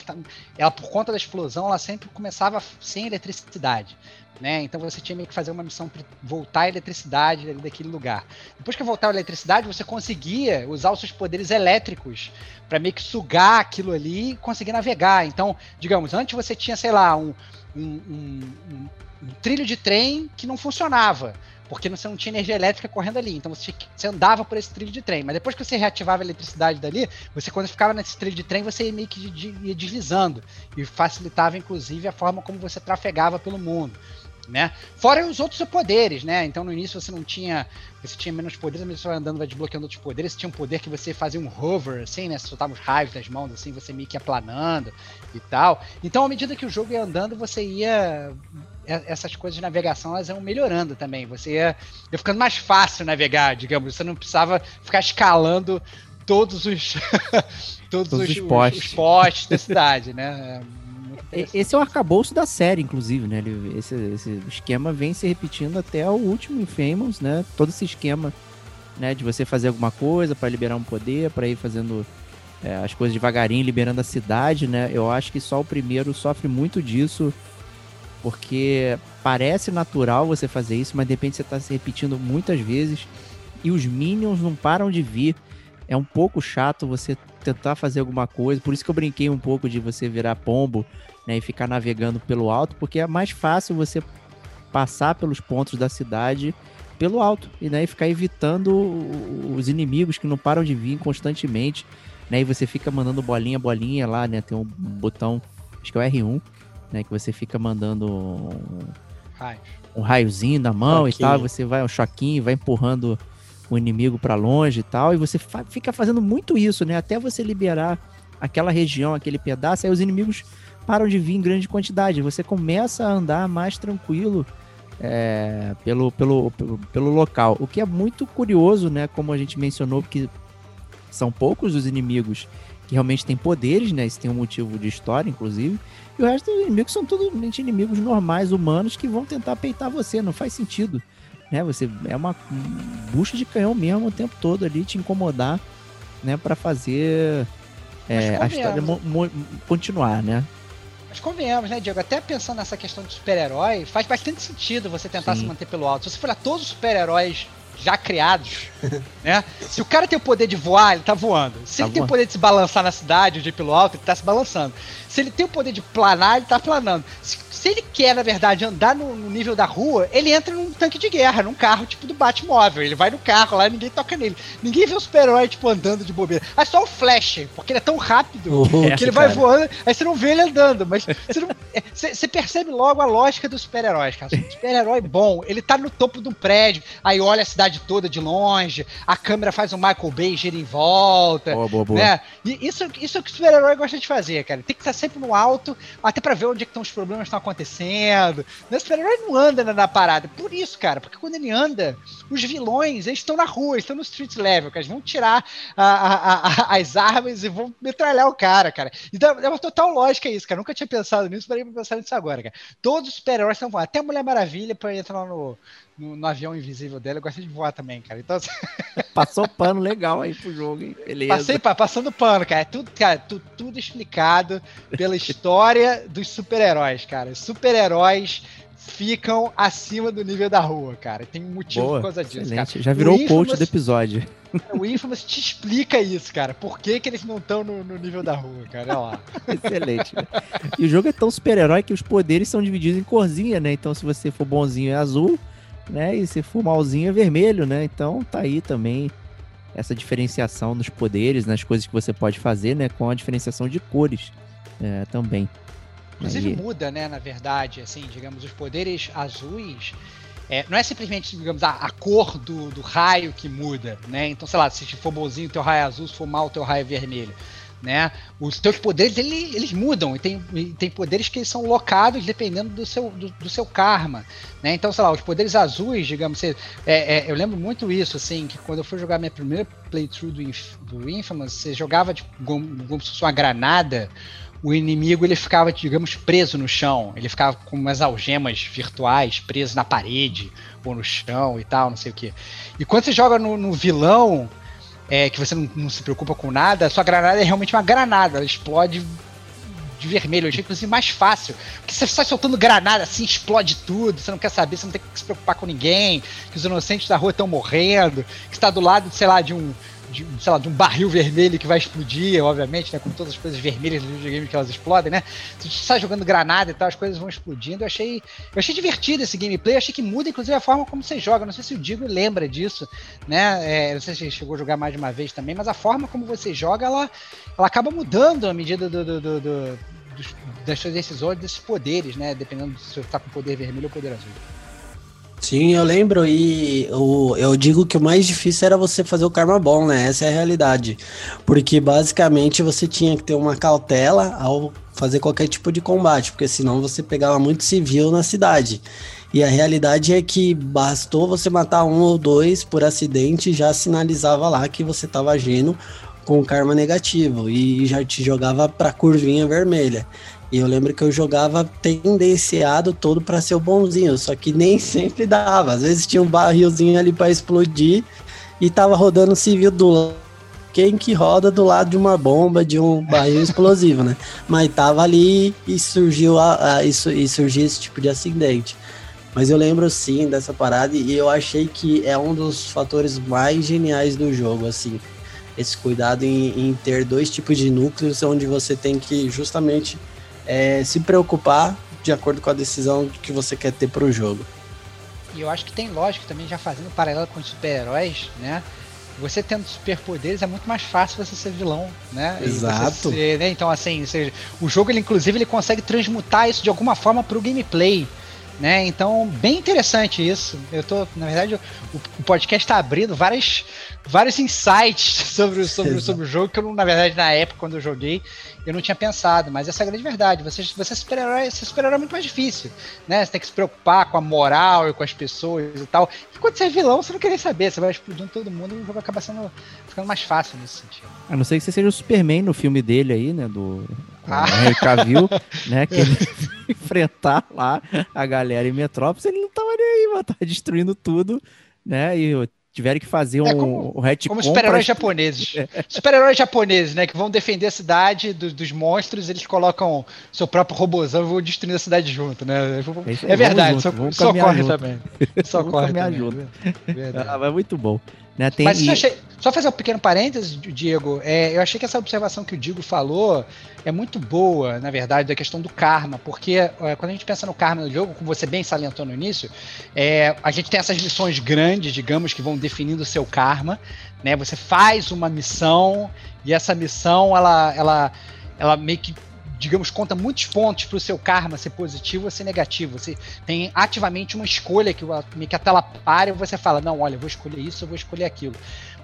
ela, por conta da explosão, ela sempre começava sem eletricidade. Né? Então você tinha que fazer uma missão para voltar a eletricidade daquele lugar. Depois que voltar a eletricidade, você conseguia usar os seus poderes elétricos para meio que sugar aquilo ali e conseguir navegar. Então, digamos, antes você tinha, sei lá, um, um, um, um trilho de trem que não funcionava porque você não tinha energia elétrica correndo ali. Então você, você, andava por esse trilho de trem. Mas depois que você reativava a eletricidade dali, você quando ficava nesse trilho de trem, você ia meio que ia deslizando. E facilitava, inclusive, a forma como você trafegava pelo mundo né? Fora os outros poderes, né? Então no início você não tinha, você tinha menos poderes, mas você vai andando, vai desbloqueando outros poderes. Você tinha um poder que você fazia um hover, assim, né? Você soltava os raios das mãos, assim, você meio que ia planando e tal. Então, à medida que o jogo ia andando, você ia essas coisas de navegação elas iam melhorando também. Você ia, ia ficando mais fácil navegar, digamos. Você não precisava ficar escalando todos os todos, todos os, os, postes. os, postes da cidade, né? Esse é o arcabouço da série, inclusive, né? Esse, esse esquema vem se repetindo até o último Infamous, né? Todo esse esquema, né? De você fazer alguma coisa para liberar um poder, para ir fazendo é, as coisas devagarinho, liberando a cidade, né? Eu acho que só o primeiro sofre muito disso, porque parece natural você fazer isso, mas de repente você está se repetindo muitas vezes e os minions não param de vir. É um pouco chato você tentar fazer alguma coisa, por isso que eu brinquei um pouco de você virar pombo né, e ficar navegando pelo alto, porque é mais fácil você passar pelos pontos da cidade pelo alto e, né, ficar evitando os inimigos que não param de vir constantemente, né? E você fica mandando bolinha, bolinha lá, né? Tem um botão, acho que é o R1, né? Que você fica mandando um, um raiozinho na mão e tal. Você vai um choquinho, vai empurrando o inimigo para longe e tal. E você fa fica fazendo muito isso, né? Até você liberar aquela região, aquele pedaço, aí os inimigos param de vir em grande quantidade. Você começa a andar mais tranquilo é, pelo, pelo, pelo, pelo, local. O que é muito curioso, né? Como a gente mencionou, que são poucos os inimigos que realmente têm poderes, né? Isso tem um motivo de história, inclusive. E o resto dos inimigos são todos inimigos normais, humanos, que vão tentar peitar você. Não faz sentido. Né? Você é uma bucha de canhão mesmo o tempo todo ali, te incomodar, né? para fazer é, a história continuar, né? Mas convenhamos, né, Diego? Até pensando nessa questão de super-herói, faz bastante sentido você tentar Sim. se manter pelo alto. Se você for olhar todos os super-heróis já criados, né? Se o cara tem o poder de voar, ele tá voando. Se Tá ele tem o voando. poder de se balançar na cidade, de ir pelo alto, ele tá se balançando. Se ele tem o poder de planar, ele tá planando. Se, se ele quer, na verdade, andar no, no nível da rua, ele entra num tanque de guerra, num carro tipo do Batmóvel. Ele vai no carro lá e ninguém toca nele. Ninguém vê o super-herói, tipo, andando de bobeira. Ah, só o Flash, porque ele é tão rápido Hulk, que ele vai cara. voando, aí você não vê ele andando, mas você, não- é, você- percebe logo a lógica dos super-heróis, cara. O super-herói bom, ele tá no topo de um prédio, aí olha a cidade toda de longe, a câmera faz um Michael Bay, gira em volta. Boa, boa, boa. Né? E isso, isso é o que o super-herói gosta de fazer, cara. Tem que estar sempre no alto, até pra ver onde é que estão os problemas que estão acontecendo. Né? O super-herói não anda na, parada. Por isso, cara, porque quando ele anda, os vilões, eles estão na rua, estão no street level, cara. Eles vão tirar a- a- a- as armas e vão metralhar o cara, cara. Então é uma total lógica isso, cara. Nunca tinha pensado nisso, parei pra pensar nisso agora, cara. Todos os super-heróis estão voando. Até a Mulher Maravilha pra entrar no, no, no avião invisível dela. Eu gosto de voar também, cara. Então, assim, Passou pano legal aí pro jogo, hein? Beleza. Passei pa- passando pano, cara. É tudo, cara, tu- tudo explicado pela história dos super-heróis, cara. Super-heróis ficam acima do nível da rua, cara. Tem um motivo Boa, por causa disso, excelente. cara. Já virou o Infamous- coach do episódio. O Infamous te explica isso, cara. Por que, que eles não estão no, no nível da rua, cara? Olha lá. Excelente. né? E o jogo é tão super-herói que os poderes são divididos em corzinha, né? Então, se você for bonzinho é azul, né? E se for malzinho é vermelho, né? Então, tá aí também essa diferenciação nos poderes, nas coisas que você pode fazer, né? Com a diferenciação de cores é, também. Inclusive Aí- muda, né, na verdade, assim, digamos, os poderes azuis. é, não é simplesmente, digamos, a, a cor do, do raio que muda, né? Então, sei lá, se for bonzinho, teu raio é azul, se for mal, teu raio é vermelho. Né? Os teus poderes ele- eles mudam e tem, tem poderes que são locados dependendo do seu, do, do seu karma. Né? Então, sei lá, os poderes azuis, digamos, é, é, eu lembro muito isso, assim, que quando eu fui jogar minha primeira playthrough do, Inf- do Infamous, você jogava tipo, como se fosse uma granada, o inimigo ele ficava, digamos, preso no chão. Ele ficava com umas algemas virtuais preso na parede ou no chão e tal, não sei o que. E quando você joga no, no vilão, é, que você não, não se preocupa com nada, sua granada é realmente uma granada, ela explode de vermelho. Eu achei inclusive mais fácil. Porque você sai soltando granada assim, explode tudo, você não quer saber, você não tem que se preocupar com ninguém, que os inocentes da rua estão morrendo, que está do lado, sei lá, de um. De, sei lá, de um barril vermelho que vai explodir, obviamente, né? Com todas as coisas vermelhas dos videogames que elas explodem, né? Você sai jogando granada e tal, as coisas vão explodindo. Eu achei, eu achei divertido esse gameplay, eu achei que muda, inclusive, a forma como você joga. Não sei se o Digo lembra disso, né? É, não sei se chegou a jogar mais de uma vez também, mas a forma como você joga, ela, ela acaba mudando à medida do, do- do- do- das suas decisões, desses poderes, né? Dependendo se você tá com poder vermelho ou poder azul. Sim, eu lembro e o, eu digo que o mais difícil era você fazer o karma bom, né? Essa é a realidade. Porque basicamente você tinha que ter uma cautela ao fazer qualquer tipo de combate, porque senão você pegava muito civil na cidade. E a realidade é que bastou você matar um ou dois por acidente, já sinalizava lá que você estava agindo com karma negativo e já te jogava pra curvinha vermelha. E eu lembro que eu jogava tendenciado todo pra ser o bonzinho, só que nem sempre dava. Às vezes tinha um barrilzinho ali pra explodir e tava rodando civil do. Quem que roda do lado de uma bomba, de um barril explosivo, né? Mas tava ali e surgiu a, a- isso e surgiu esse tipo de acidente. Mas eu lembro sim dessa parada e eu achei que é um dos fatores mais geniais do jogo, assim. Esse cuidado em, em ter dois tipos de núcleos onde você tem que justamente é, se preocupar de acordo com a decisão que você quer ter pro jogo. E eu acho que tem lógica também, já fazendo paralelo com os super-heróis, né? Você tendo superpoderes é muito mais fácil você ser vilão, né? Exato. ser, né? Então, assim, seja, o jogo, ele, inclusive, ele consegue transmutar isso de alguma forma pro gameplay. Né? Então, bem interessante isso. Eu tô, na verdade, o, o podcast está abrindo várias, vários insights sobre, o- sobre, Exato. sobre o jogo que eu, na verdade, na época, quando eu joguei, eu não tinha pensado. Mas essa é a grande verdade. Você, você super-herói ser super-herói é muito mais difícil. Né? Você tem que se preocupar com a moral e com as pessoas e tal. E quando você é vilão, você não quer nem saber. Você vai explodindo todo mundo e o jogo acaba sendo, ficando mais fácil nesse sentido. A não ser que você seja o Superman no filme dele aí, né? Do Ah. Henry Cavill, né? Que ele enfrentar lá a galera em Metrópolis, ele não tava nem aí, mano. Tava destruindo tudo, né? E tiveram que fazer um, É como- um retcon Como super-heróis pra- japoneses. Super-heróis japoneses, né? Que vão defender a cidade do- dos monstros, eles colocam seu próprio robôzão e vão destruir a cidade junto, né? É aí, É verdade, junto, caminhar ocorre junto. também. Ocorre caminhar também. junto. Verdade. Ah, mas muito bom. Né? Tem, Mas isso e- eu achei, só fazer um pequeno parênteses, Diego. É, eu achei que essa observação que o Diego falou é muito boa, na verdade, da questão do karma, porque é, quando a gente pensa no karma no jogo, como você bem salientou no início, é, a gente tem essas lições grandes, digamos, que vão definindo o seu karma. Né? Você faz uma missão e essa missão ela, ela, ela meio que digamos, conta muitos pontos para o seu karma ser positivo ou ser negativo. Você tem ativamente uma escolha que, que a tela para e você fala, não, olha, eu vou escolher isso, eu vou escolher aquilo.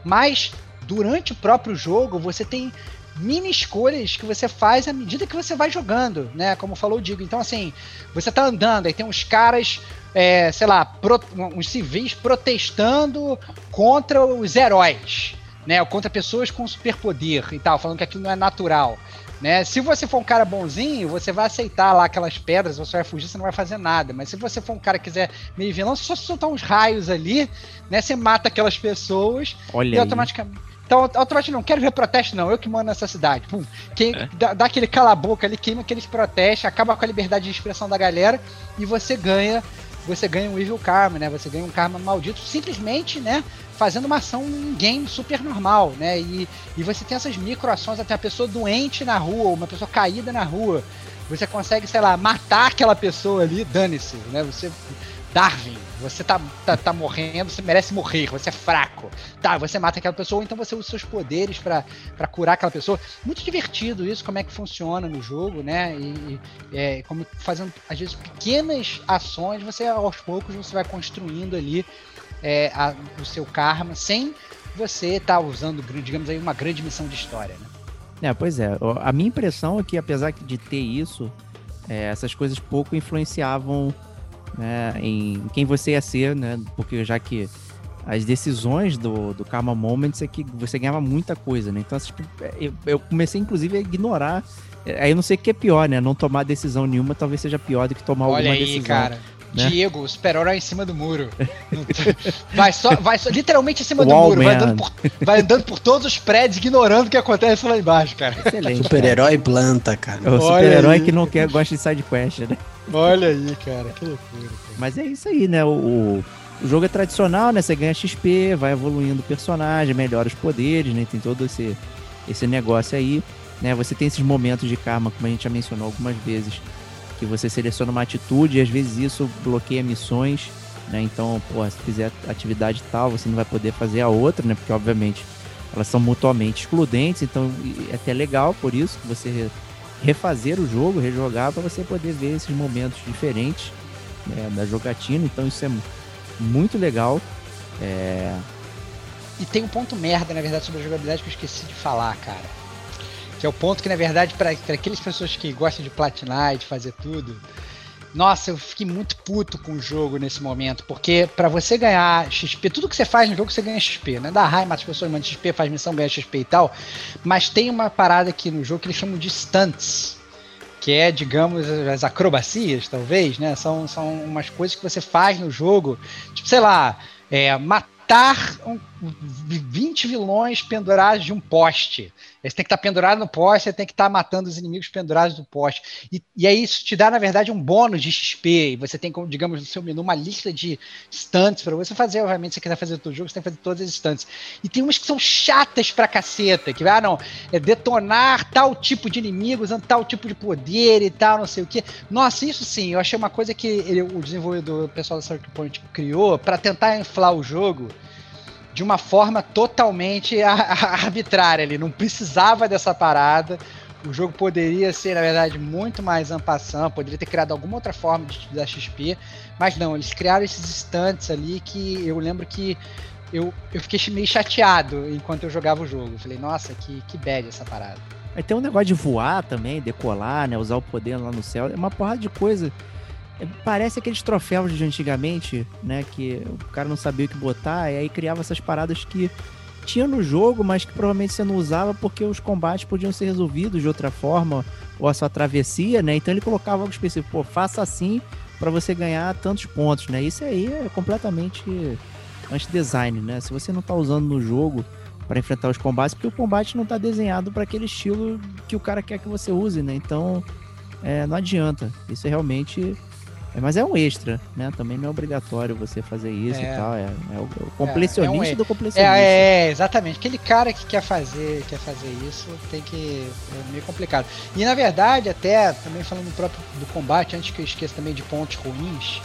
Mas durante o próprio jogo, você tem mini escolhas que você faz à medida que você vai jogando, né? Como falou o Digo. Então, assim, você tá andando, aí tem uns caras, é, sei lá, pro- uns civis protestando contra os heróis, né? Contra pessoas com superpoder e tal, falando que aquilo não é natural. Né? Se você for um cara bonzinho, você vai aceitar lá aquelas pedras, você vai fugir, você não vai fazer nada. Mas se você for um cara que quiser meio vilão, só soltar uns raios ali, né? Você mata aquelas pessoas Olha e aí. automaticamente. Então, automaticamente não quero ver protesto, não. Eu que mando nessa cidade. Pum. Quem, dá, dá aquele cala-boca ali, queima aqueles protestos, acaba com a liberdade de expressão da galera e você ganha. Você ganha um evil karma, né? Você ganha um karma maldito, simplesmente, né? Fazendo uma ação em game super normal, né? E, e você tem essas microações, até a pessoa doente na rua, uma pessoa caída na rua. Você consegue, sei lá, matar aquela pessoa ali, dane-se, né? Você. Darwin, você tá, tá, tá morrendo, você merece morrer, você é fraco. Tá, você mata aquela pessoa, ou então você usa seus poderes pra curar aquela pessoa. Muito divertido isso, como é que funciona no jogo, né? E, e, é, como fazendo, às vezes, pequenas ações, você aos poucos você vai construindo ali é, a- o seu karma sem você estar usando, digamos aí, uma grande missão de história, né? É, pois é. A minha impressão é que, apesar de ter isso, é, essas coisas pouco influenciavam né, em quem você ia ser, né? Porque já que as decisões do, do Karma Moments é que você ganhava muita coisa, né? Então, tipo, eu, eu comecei, inclusive, a ignorar. É, Aí eu não sei o que é pior, né? Não tomar decisão nenhuma talvez seja pior do que tomar Olha alguma aí, decisão. cara. Né? Diego, o super-herói em cima do muro. vai só, vai só, literalmente em cima do Wall muro. Vai andando, por, vai andando por todos os prédios, ignorando o que acontece lá embaixo, cara. Excelente. Super-herói planta, cara. É o super-herói que não quer, gosta de side quest, né? Olha aí, cara, que loucura. cara. Mas é isso aí, né? O, o, o jogo é tradicional, né? Você ganha XP, vai evoluindo o personagem, melhora os poderes, né? Tem todo esse, esse negócio aí, né? Você tem esses momentos de karma, como a gente já mencionou algumas vezes, que você seleciona uma atitude e às vezes isso bloqueia missões, né? Então, pô, se fizer atividade tal, você não vai poder fazer a outra, né? Porque, obviamente, elas são mutuamente excludentes, então é até legal por isso que você re- refazer o jogo, rejogar, para você poder ver esses momentos diferentes né, da jogatina, então isso é mu- muito legal. É, E tem um ponto merda, na verdade, sobre a jogabilidade que eu esqueci de falar, cara. Que é o ponto que, na verdade, para aquelas pessoas que gostam de platinar e de fazer tudo. Nossa, eu fiquei muito puto com o jogo nesse momento, porque pra você ganhar XP, tudo que você faz no jogo você ganha XP, né? Dá raio, mata as pessoas, manda XP, faz missão, ganha XP e tal. Mas tem uma parada aqui no jogo que eles chamam de stunts, que é, digamos, as acrobacias, talvez, né? São, são umas coisas que você faz no jogo, tipo, sei lá, é, matar um- 20 vilões pendurados de um poste. Você tem que estar pendurado no poste, você tem que estar matando os inimigos pendurados do poste. E, e aí isso te dá, na verdade, um bônus de XP. E você tem, digamos, no seu menu uma lista de stunts para você fazer. Obviamente, se você quiser fazer todo jogo, você tem que fazer todas as stunts. E tem umas que são chatas pra caceta. Que, ah, não, é detonar tal tipo de inimigo usando tal tipo de poder e tal, não sei o que. Nossa, isso sim, eu achei uma coisa que ele- o desenvolvedor, o pessoal da Circle Point criou para tentar inflar o jogo de uma forma totalmente arbitrária. Ele não precisava dessa parada. O jogo poderia ser, na verdade, muito mais ampassão, poderia ter criado alguma outra forma de dar XP, mas não, eles criaram esses instantes ali que eu lembro que eu, eu fiquei meio chateado enquanto eu jogava o jogo. Eu falei, nossa, que, que bad essa parada. Aí tem um negócio de voar também, decolar, né? Usar o poder lá no céu. É uma porrada de coisa. Parece aqueles troféus de antigamente, né? Que o cara não sabia o que botar, e aí criava essas paradas que tinha no jogo, mas que provavelmente você não usava porque os combates podiam ser resolvidos de outra forma, ou a sua travessia, né? Então ele colocava algo específico, pô, faça assim para você ganhar tantos pontos, né? Isso aí é completamente anti-design, né? Se você não tá usando no jogo para enfrentar os combates, porque o combate não tá desenhado para aquele estilo que o cara quer que você use, né? Então, é, não adianta. Isso é realmente mas é um extra, né? Também não é obrigatório você fazer isso é. e tal. É, é o, o completionista é, um, do completionista. É, é, exatamente. Aquele cara que quer fazer, quer fazer isso tem que. É meio complicado. E na verdade, até também falando do próprio do combate, antes que eu esqueça também de pontos ruins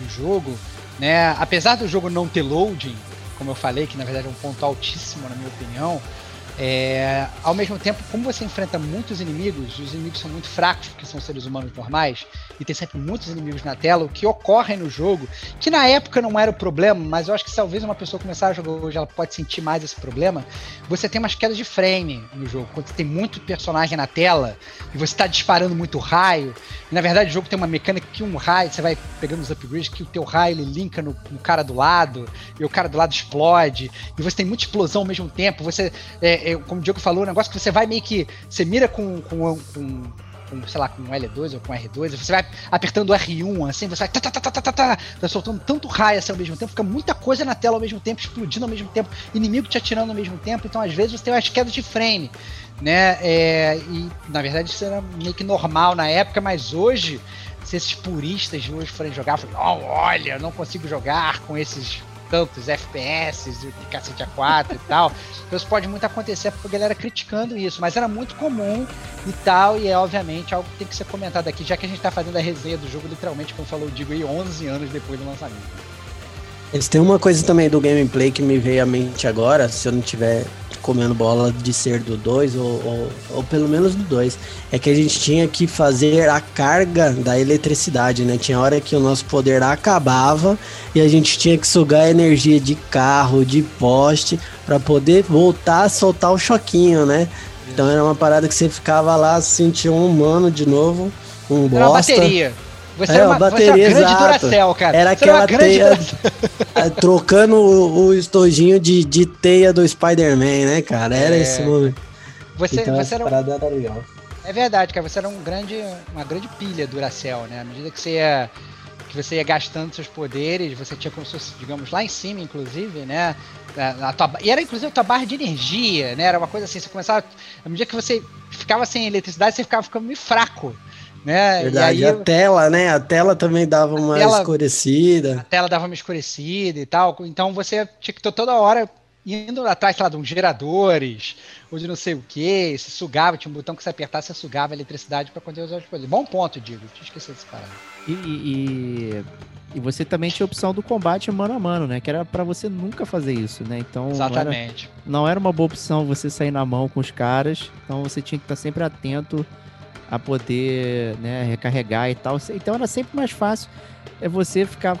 do jogo, né? Apesar do jogo não ter loading, como eu falei, que na verdade é um ponto altíssimo na minha opinião. É, ao mesmo tempo, como você enfrenta muitos inimigos, os inimigos são muito fracos, porque são seres humanos normais, e tem sempre muitos inimigos na tela, o que ocorre no jogo, que na época não era o problema, mas eu acho que talvez uma pessoa começar a jogar hoje, ela pode sentir mais esse problema. Você tem umas quedas de frame no jogo, quando tem muito personagem na tela, e você está disparando muito raio. E, na verdade, o jogo tem uma mecânica que um raio, você vai pegando os upgrades, que o teu raio ele linka no, no cara do lado, e o cara do lado explode, e você tem muita explosão ao mesmo tempo. Você. É, é, como o Diego falou, um negócio que você vai meio que. Você mira com, com, com com, sei lá, com L2 ou com R2, você vai apertando R1, assim, você vai tá, tá, tá, tá, tá, tá, tá, tá soltando tanto raio assim ao mesmo tempo, fica muita coisa na tela ao mesmo tempo, explodindo ao mesmo tempo, inimigo te atirando ao mesmo tempo, então às vezes você tem umas quedas de frame, né? É, e na verdade isso era meio que normal na época, mas hoje, se esses puristas de hoje forem jogar, falam, oh, olha, não consigo jogar com esses tantos FPS e cacete A4 e tal. Então isso pode muito acontecer a galera criticando isso, mas era muito comum e tal, e é obviamente algo que tem que ser comentado aqui, já que a gente tá fazendo a resenha do jogo literalmente, como falou o Digo aí, 11 anos depois do lançamento. Eles têm uma coisa também do gameplay que me veio à mente agora, se eu não tiver comendo bola de ser do 2, ou, ou, ou, pelo menos do 2, é que a gente tinha que fazer a carga da eletricidade, né? Tinha hora que o nosso poder acabava e a gente tinha que sugar a energia de carro, de poste, para poder voltar a soltar o choquinho, né? Então era uma parada que você ficava lá, sentia um humano de novo, um bosta. Era uma bateria. Você é, era uma, bateria, você era grande Duracell, cara. Era você aquela era teia. Trocando o, o estojinho de, de teia do Spider-Man, né, cara? Era é. esse momento. Você, então, você era, um... era legal. É verdade, cara. Você era um grande, uma grande pilha Duracell, né? À medida que você ia que você ia gastando seus poderes, você tinha como se fosse, digamos, lá em cima, inclusive, né? Na, tua, e era inclusive a tua barra de energia, né? Era uma coisa assim, você começava. À medida que você ficava sem eletricidade, você ficava ficando meio fraco né? Verdade, e aí, a tela, né? A tela também dava uma tela, escurecida. A tela dava uma escurecida e tal. Então você tinha que toda hora indo atrás, sei lá, de uns geradores, ou de não sei o que, se sugava, tinha um botão que você apertasse, você sugava a eletricidade para poder usar os poderes. Bom ponto, Digo, tinha esquecido desse parado. E, e, e, você também tinha a opção do combate mano a mano, né? Que era para você nunca fazer isso, né? Então. Exatamente. Não era, não era uma boa opção você sair na mão com os caras, então você tinha que estar sempre atento a poder né, recarregar e tal. Então era sempre mais fácil é você ficar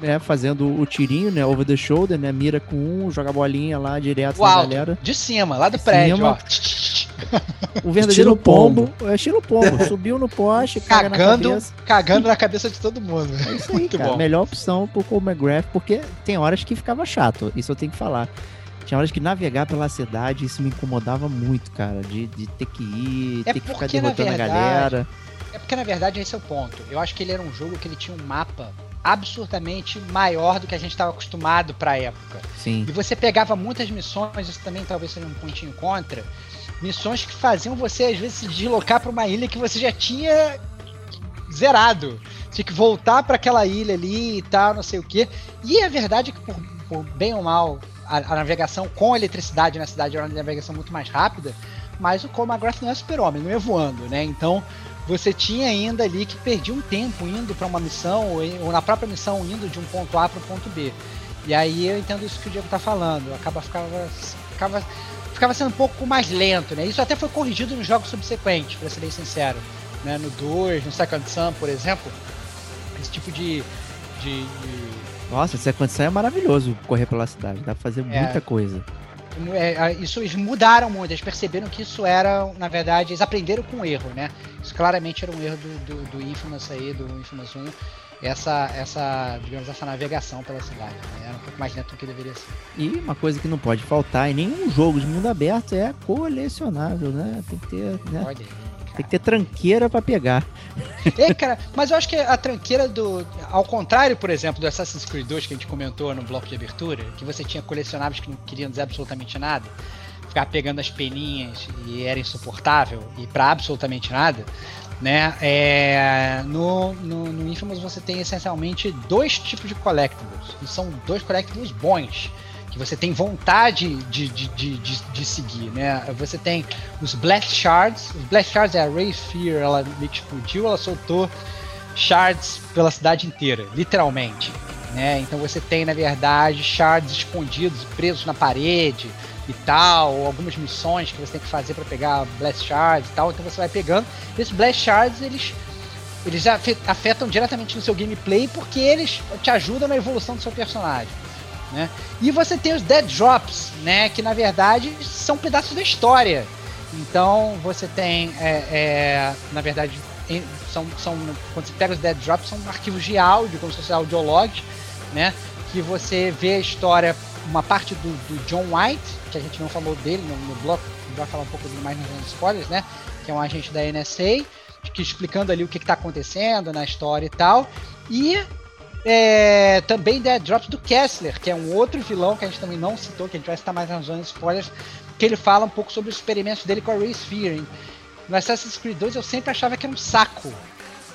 né, fazendo o tirinho, né, over the shoulder, né, mira com um, joga bolinha lá direto o na galera. De cima, lá do de prédio, cima, ó. O verdadeiro pombo, pombo. É estilo pombo, subiu no poste, cagando, na cabeça. cagando na cabeça de todo mundo. É isso aí, Muito cara. Bom. Melhor opção pro Cole McGrath, porque tem horas que ficava chato, isso eu tenho que falar. Tinha horas que navegar pela cidade, isso me incomodava muito, cara. De, de ter que ir, é ter que ficar derrotando verdade, a galera. É porque, na verdade, esse é o ponto. Eu acho que ele era um jogo que ele tinha um mapa absurdamente maior do que a gente estava acostumado para a época. Sim. E você pegava muitas missões, isso também talvez seja um pontinho contra, missões que faziam você às vezes se deslocar para uma ilha que você já tinha zerado. Tinha que voltar para aquela ilha ali e tal, não sei o quê. E a verdade é que por, por bem ou mal, a, navegação com eletricidade na cidade era uma navegação muito mais rápida, mas o Colmagrath não é super-homem, não ia voando, né? Então você tinha ainda ali que perdia um tempo indo para uma missão, ou, ou, na própria missão indo de um ponto A para o ponto B. E aí eu entendo isso que o Diego está falando, acaba ficava, ficava, ficava sendo um pouco mais lento, né? Isso até foi corrigido nos jogos subsequentes, para ser bem sincero. Né? No 2, no Second Sun, por exemplo, esse tipo de, de, de nossa, essa condição é maravilhoso correr pela cidade, dá pra fazer é. muita coisa. É, isso eles mudaram muito, eles perceberam que isso era, na verdade, eles aprenderam com o erro, né? Isso claramente era um erro do, do, do Infamous aí, do Infamous 1, essa, essa, digamos, essa navegação pela cidade, né? Era um pouco mais lento do que deveria ser. E uma coisa que não pode faltar em nenhum jogo de mundo aberto é colecionável, né? Tem que ter, né? Pode. Tem que ter tranqueira para pegar. É, cara, mas eu acho que a tranqueira do. Ao contrário, por exemplo, do Assassin's Creed 2 que a gente comentou no bloco de abertura, que você tinha colecionáveis que não queriam dizer absolutamente nada, ficar pegando as peninhas e era insuportável, e para absolutamente nada, né? É, no, no, no Infamous você tem essencialmente dois tipos de collectibles, e são dois collectibles bons que você tem vontade de, de, de, de, de seguir, né? Você tem os Blast Shards. Os Blast Shards é a Ray Fear, ela meio explodiu, ela soltou shards pela cidade inteira, literalmente. Né? Então você tem, na verdade, shards escondidos, presos na parede e tal, algumas missões que você tem que fazer para pegar Blast Shards e tal. Então você vai pegando. Esses Blast Shards, eles eles afetam diretamente no seu gameplay porque eles te ajudam na evolução do seu personagem. Né? E você tem os Dead Drops, né? que na verdade são pedaços da história. Então você tem, é, é, na verdade, são, são, quando você pega os Dead Drops, são arquivos de áudio, como se fossem audiologs, né? que você vê a história, uma parte do, do, John White, que a gente não falou dele no, no bloco, vai falar um pouco mais nos spoilers, né? que é um agente da NSA, que explicando ali o que está acontecendo na história e tal. E é, também Dead Drops do Kessler, que é um outro vilão que a gente também não citou, que a gente vai citar mais nas zonas spoilers, que ele fala um pouco sobre os experimentos dele com a Race Fearing. No Assassin's Creed 2 eu sempre achava que era um saco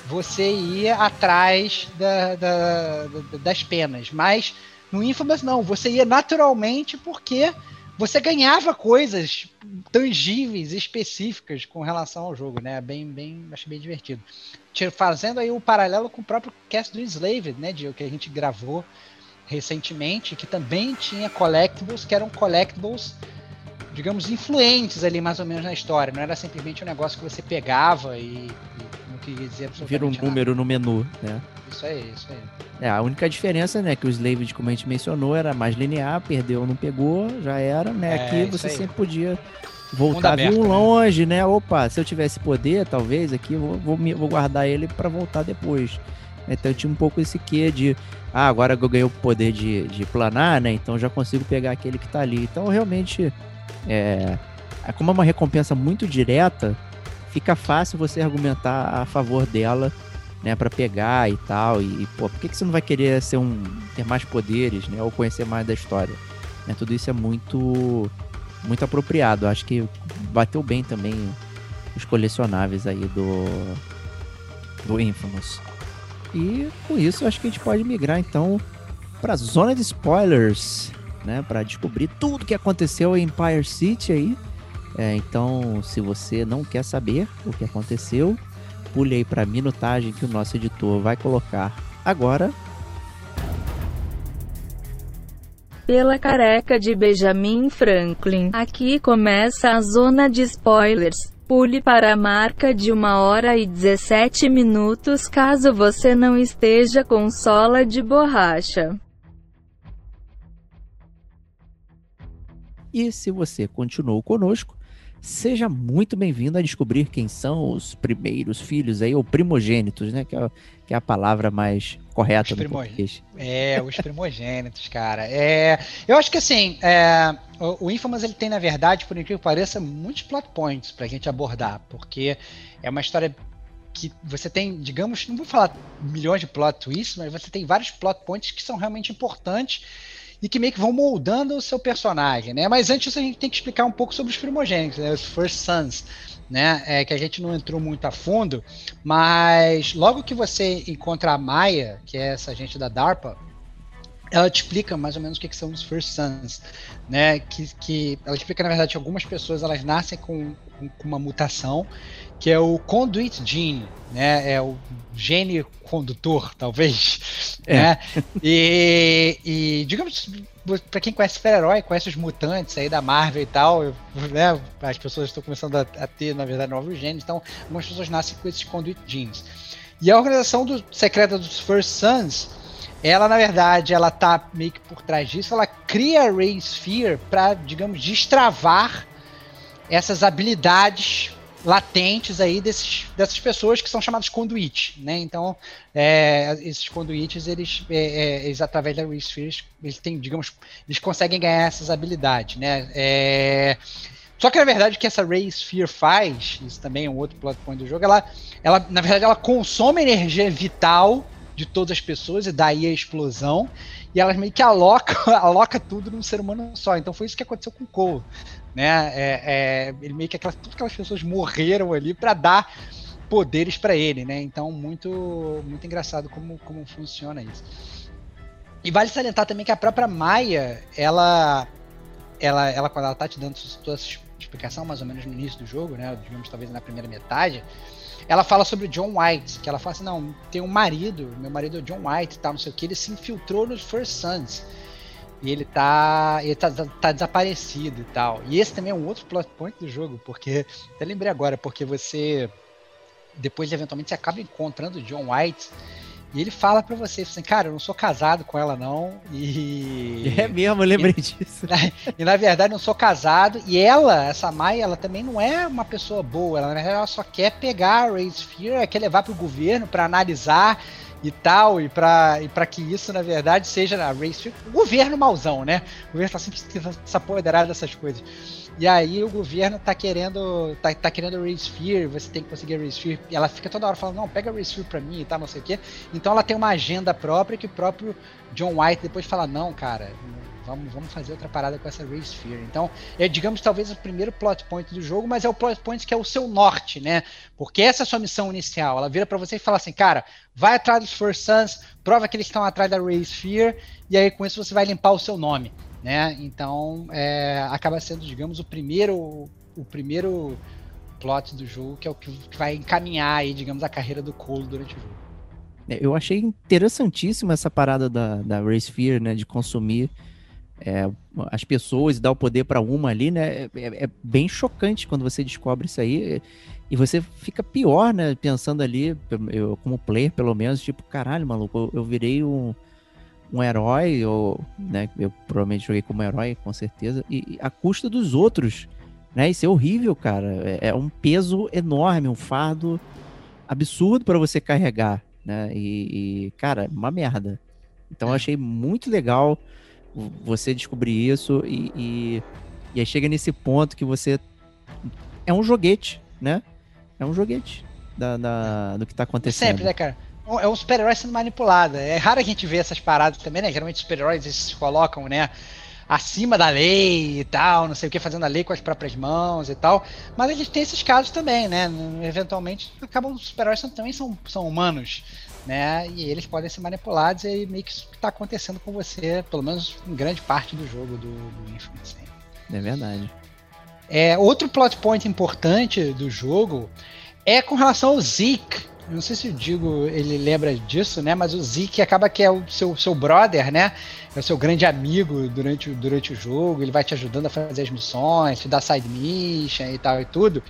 você ia atrás da, da, da, das penas, mas no Infamous não, você ia naturalmente porque você ganhava coisas tangíveis, específicas com relação ao jogo, né? Bem, bem, achei bem divertido fazendo aí o um paralelo com o próprio cast do Enslaved, né, de, que a gente gravou recentemente, que também tinha collectibles que eram collectibles, digamos, influentes ali mais ou menos na história. Não era simplesmente um negócio que você pegava e, e não queria dizer Vira um nada. número no menu, né? Isso aí, isso aí. É, a única diferença, né, que o Slaved, como a gente mencionou, era mais linear, perdeu ou não pegou, já era, né? É, Aqui você aí. sempre podia voltar vir um né? longe, né? Opa, se eu tivesse poder, talvez aqui, eu vou, vou, vou guardar ele para voltar depois. Então eu tinha um pouco esse quê de, ah, agora eu ganhei o poder de, de planar, né? Então já consigo pegar aquele que tá ali. Então realmente, é, é, como é uma recompensa muito direta, fica fácil você argumentar a favor dela, né? Para pegar e tal. E, pô, por que, que você não vai querer ser um, ter mais poderes, né? Ou conhecer mais da história? Né? Tudo isso é muito muito apropriado. Acho que bateu bem também os colecionáveis aí do do Infamous. E com isso acho que a gente pode migrar então para a zona de spoilers, né, para descobrir tudo que aconteceu em Empire City aí. É, então, se você não quer saber o que aconteceu, pule aí para a minutagem que o nosso editor vai colocar agora pela careca de Benjamin Franklin. Aqui começa a zona de spoilers. Pule para a marca de 1 hora e 17 minutos caso você não esteja com sola de borracha. E se você continuou conosco, Seja muito bem-vindo a descobrir quem são os primeiros filhos aí, ou primogênitos, né? Que é, que é a palavra mais correta os português. É, os primogênitos, cara. É, eu acho que assim, é, o, o Infamous ele tem, na verdade, por incrível que pareça, muitos plot points pra gente abordar, porque é uma história que você tem, digamos, não vou falar milhões de plot twists, mas você tem vários plot points que são realmente importantes e que meio que vão moldando o seu personagem, né? Mas antes a gente tem que explicar um pouco sobre os primogênitos, né? os First Sons, né? É, que a gente não entrou muito a fundo, mas logo que você encontra a Maya, que é essa gente da DARPA, ela te explica mais ou menos o que, que são os First Sons, né? Que, que ela explica na verdade que algumas pessoas elas nascem com, com uma mutação que é o Conduit Gene, né? É o gene condutor, talvez, é. né? E, e digamos para quem conhece super-herói, conhece os mutantes aí da Marvel e tal, né? As pessoas estão começando a, a, ter, na verdade, novos genes, então algumas pessoas nascem com esses Conduit Genes. E a organização do, secreta dos First Sons ela na verdade ela tá meio que por trás disso, ela cria a Ray Sphere para, digamos, destravar essas habilidades latentes aí desses, dessas pessoas que são chamadas conduítes, né? Então, é, esses conduítes, eles, é, é, eles através da Ray Sphere, eles têm, digamos, eles conseguem ganhar essas habilidades, né? É, Só que na verdade o que essa Ray Sphere faz, isso também é um outro plot point do jogo, ela, ela na verdade ela consome energia vital de todas as pessoas e daí a explosão e ela meio que aloca, aloca tudo num ser humano só. Então foi isso que aconteceu com o Cole, né? É, é, ele meio que aquelas, todas aquelas pessoas morreram ali para dar poderes para ele, né? Então muito muito engraçado como, como funciona isso. E vale salientar também que a própria Maia, ela ela, ela quando ela tá te dando toda essa explicação, mais ou menos no início do jogo, né? Digamos talvez na primeira metade, ela fala sobre o John White, que ela fala assim, não, tem um marido, meu marido é o John White tal, não sei o que, ele se infiltrou nos First Sons. E ele tá. Ele tá, tá, desaparecido e tal. E esse também é um outro plot point do jogo, porque. Até lembrei agora, porque você. Depois, eventualmente, você acaba encontrando o John White e ele fala para você, assim, cara, eu não sou casado com ela não, e... É mesmo, eu lembrei e, disso. E na verdade não sou casado, e ela, essa Mai, ela também não é uma pessoa boa, ela na verdade ela só quer pegar a Ray Sphere, quer levar pro governo para analisar e tal, e para e pra que isso, na verdade, seja a Sphere, o governo mauzão, né? O governo tá sempre se apoderado dessas coisas. E aí o governo tá querendo tá, tá querendo Race Sphere, você tem que conseguir Race Sphere. E ela fica toda hora falando, não, pega Race Sphere pra mim e tal, não sei o quê. Então ela tem uma agenda própria que o próprio John White depois fala, não, cara, vamos, vamos fazer outra parada com essa Race Sphere. Então, é, digamos, talvez o primeiro plot point do jogo, mas é o plot point que é o seu norte, né? Porque essa é a sua missão inicial. Ela vira para você e fala assim, cara, vai atrás dos First Sons, prova que eles estão atrás da Race Sphere, e aí com isso você vai limpar o seu nome né? Então é, acaba sendo, digamos, o primeiro o primeiro plot do jogo que é o que vai encaminhar aí, digamos, a carreira do Cole durante o jogo. É, eu achei interessantíssima essa parada da, da Race Fear, né, de consumir é, as pessoas e dar o poder para uma ali, né? É, é, é, bem chocante quando você descobre isso aí. E você fica pior, né? Pensando ali, eu, como player, pelo menos, tipo, caralho, maluco, eu, eu virei um um herói, ou, né, eu provavelmente joguei como herói, com certeza, e, e a custa dos outros, né, isso é horrível, cara, é, é um peso enorme, um fardo absurdo para você carregar, né, e, e, cara, uma merda. Então eu achei muito legal você descobrir isso e, e, e aí chega nesse ponto que você é um joguete, né, é um joguete da, da do que tá acontecendo. Sempre, né, cara? é um super-herói sendo manipulado. É raro a gente ver essas paradas também, né? Geralmente os super-heróis se colocam, né? Acima da lei e tal, não sei o que, fazendo a lei com as próprias mãos e tal. Mas a gente tem esses casos também, né? Eventualmente, acabam os super-heróis também são, são humanos, né? E eles podem ser manipulados e meio que isso está acontecendo com você, pelo menos em grande parte do jogo do, do Infinite. É verdade. É, outro plot point importante do jogo é com relação ao Zeke, não sei se o Digo ele lembra disso, né? Mas o Zeke acaba que é o seu, seu brother, né? É o seu grande amigo durante, durante o jogo. Ele vai te ajudando a fazer as missões, te dá side mission e tal e tudo.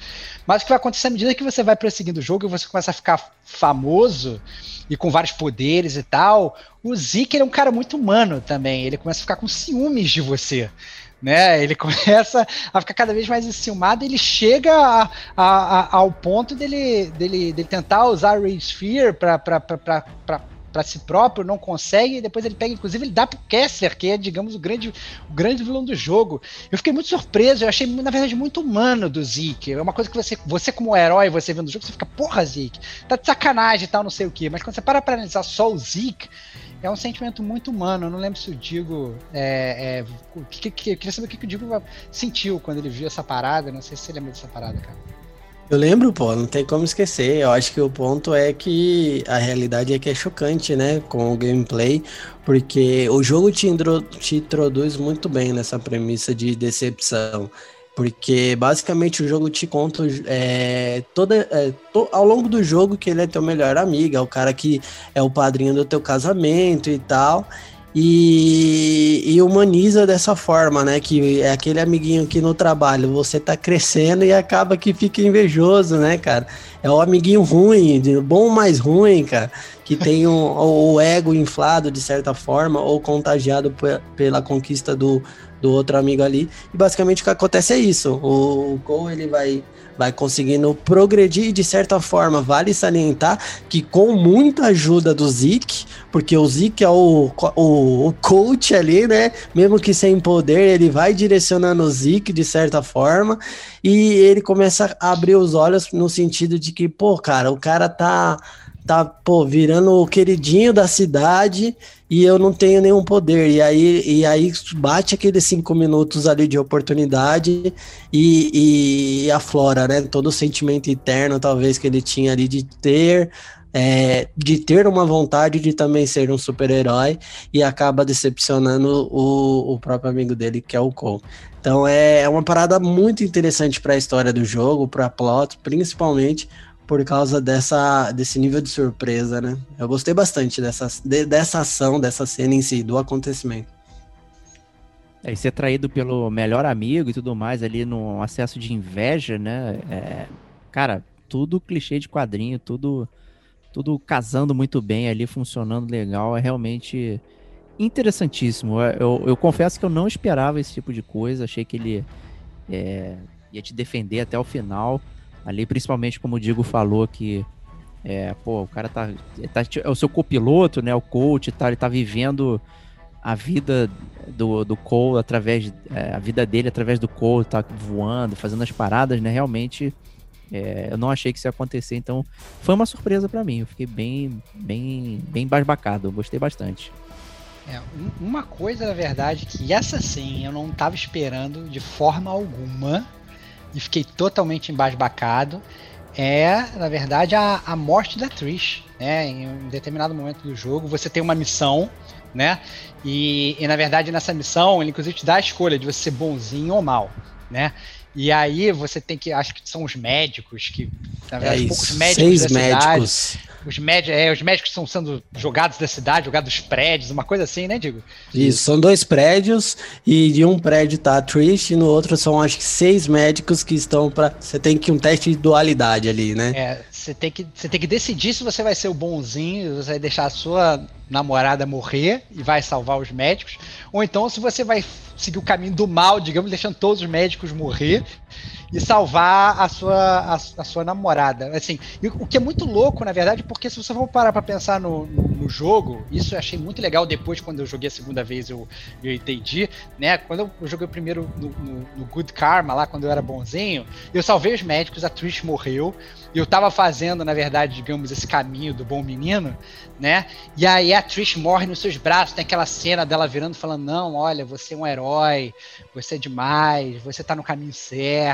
Mas o que vai acontecer à medida que você vai prosseguindo o jogo e você começa a ficar famoso e com vários poderes e tal, o Zeke é um cara muito humano também. Ele começa a ficar com ciúmes de você né? Ele começa a ficar cada vez mais enciumado, ele chega a, a, a, ao ponto dele, dele, dele tentar usar a Ray Sphere para para si próprio, não consegue, e depois ele pega, inclusive, ele dá pro Kessler, que é, digamos, o grande, o grande vilão do jogo. Eu fiquei muito surpreso, eu achei, na verdade, muito humano do Zeke. É uma coisa que você, você como herói, você vendo o jogo, você fica, porra, Zeke, tá de sacanagem e tal, não sei o que. Mas quando você para pra analisar só o Zeke, é um sentimento muito humano. Eu não lembro se o Digo. É, é, o que, que, eu queria saber o que, que o Digo sentiu quando ele viu essa parada. Não sei se você lembra dessa parada, cara. Eu lembro, pô, não tem como esquecer. Eu acho que o ponto é que a realidade é que é chocante, né, com o gameplay, porque o jogo te, te introduz muito bem nessa premissa de decepção. Porque basicamente o jogo te conta é, toda, é, to, ao longo do jogo que ele é teu melhor amigo, é o cara que é o padrinho do teu casamento e tal. E, e, humaniza dessa forma, né? Que é aquele amiguinho que no trabalho você tá crescendo e acaba que fica invejoso, né, cara? É o amiguinho ruim, bom mais ruim, cara que tem o, o ego inflado de certa forma ou contagiado pela conquista do, do outro amigo ali. E basicamente o que acontece é isso. O Cole ele vai vai conseguindo progredir e de certa forma vale salientar que com muita ajuda do Zeke, porque o Zeke é o, o, o, coach ali, né? Mesmo que sem poder, ele vai direcionando o Zeke de certa forma e ele começa a abrir os olhos no sentido de que, pô, cara, o cara tá tá, pô, virando o queridinho da cidade e eu não tenho nenhum poder. E aí, e aí bate aqueles cinco minutos ali de oportunidade e, e aflora, né? Todo o sentimento interno, talvez, que ele tinha ali de ter. É, de ter uma vontade de também ser um super-herói e acaba decepcionando o, o próprio amigo dele, que é o Cole. Então é, é uma parada muito interessante para a história do jogo, para plot, principalmente por causa dessa, desse nível de surpresa, né? Eu gostei bastante dessa, de, dessa ação, dessa cena em si, do acontecimento. É, e ser traído pelo melhor amigo e tudo mais ali no acesso de inveja, né? É, cara, tudo clichê de quadrinho, tudo, tudo casando muito bem ali, funcionando legal, é realmente interessantíssimo. Eu, eu confesso que eu não esperava esse tipo de coisa, achei que ele é, ia te defender até o final. Ali, principalmente, como o Digo falou, que é, pô, o cara tá, tá. É o seu copiloto, né? O coach tá, ele tá vivendo a vida do, do Cole através. É, a vida dele através do Cole, tá voando, fazendo as paradas, né? Realmente. É, eu não achei que isso ia acontecer, então foi uma surpresa para mim. Eu fiquei bem, bem, bem basbacado. Gostei bastante. É, uma coisa, na verdade, que essa sim eu não estava esperando de forma alguma e fiquei totalmente embasbacado é, na verdade, a, a morte da Trish. Né? Em um determinado momento do jogo, você tem uma missão, né? E, e na verdade, nessa missão, ele inclusive te dá a escolha de você ser bonzinho ou mal, né? E aí você tem que, acho que são os médicos que, na verdade, é poucos médicos Seis médicos. cidade os, médicos, é, os médicos estão sendo jogados da cidade, jogados dos prédios, uma coisa assim, né, Digo? Isso, são dois prédios e de um prédio tá a Trish e no outro são acho que seis médicos que estão para Você tem que um teste de dualidade ali, né? É, você tem que, você tem que decidir se você vai ser o bonzinho, você vai deixar a sua namorada morrer e vai salvar os médicos, ou então se você vai seguir o caminho do mal, digamos, deixando todos os médicos morrer e salvar a sua, a, a, sua namorada. Assim, o que é muito louco, na verdade, porque se você for parar pra pensar no, no, no jogo, isso eu achei muito legal depois, quando eu joguei a segunda vez, eu, eu entendi, né? Quando eu joguei primeiro no, no, no Good Karma, lá quando eu era bonzinho, eu salvei os médicos, a Trish morreu, eu tava fazendo, na verdade, digamos, esse caminho do bom menino, né? E aí a Trish morre nos seus braços, tem aquela cena dela virando falando: Não, olha, você é um herói, você é demais, você tá no caminho certo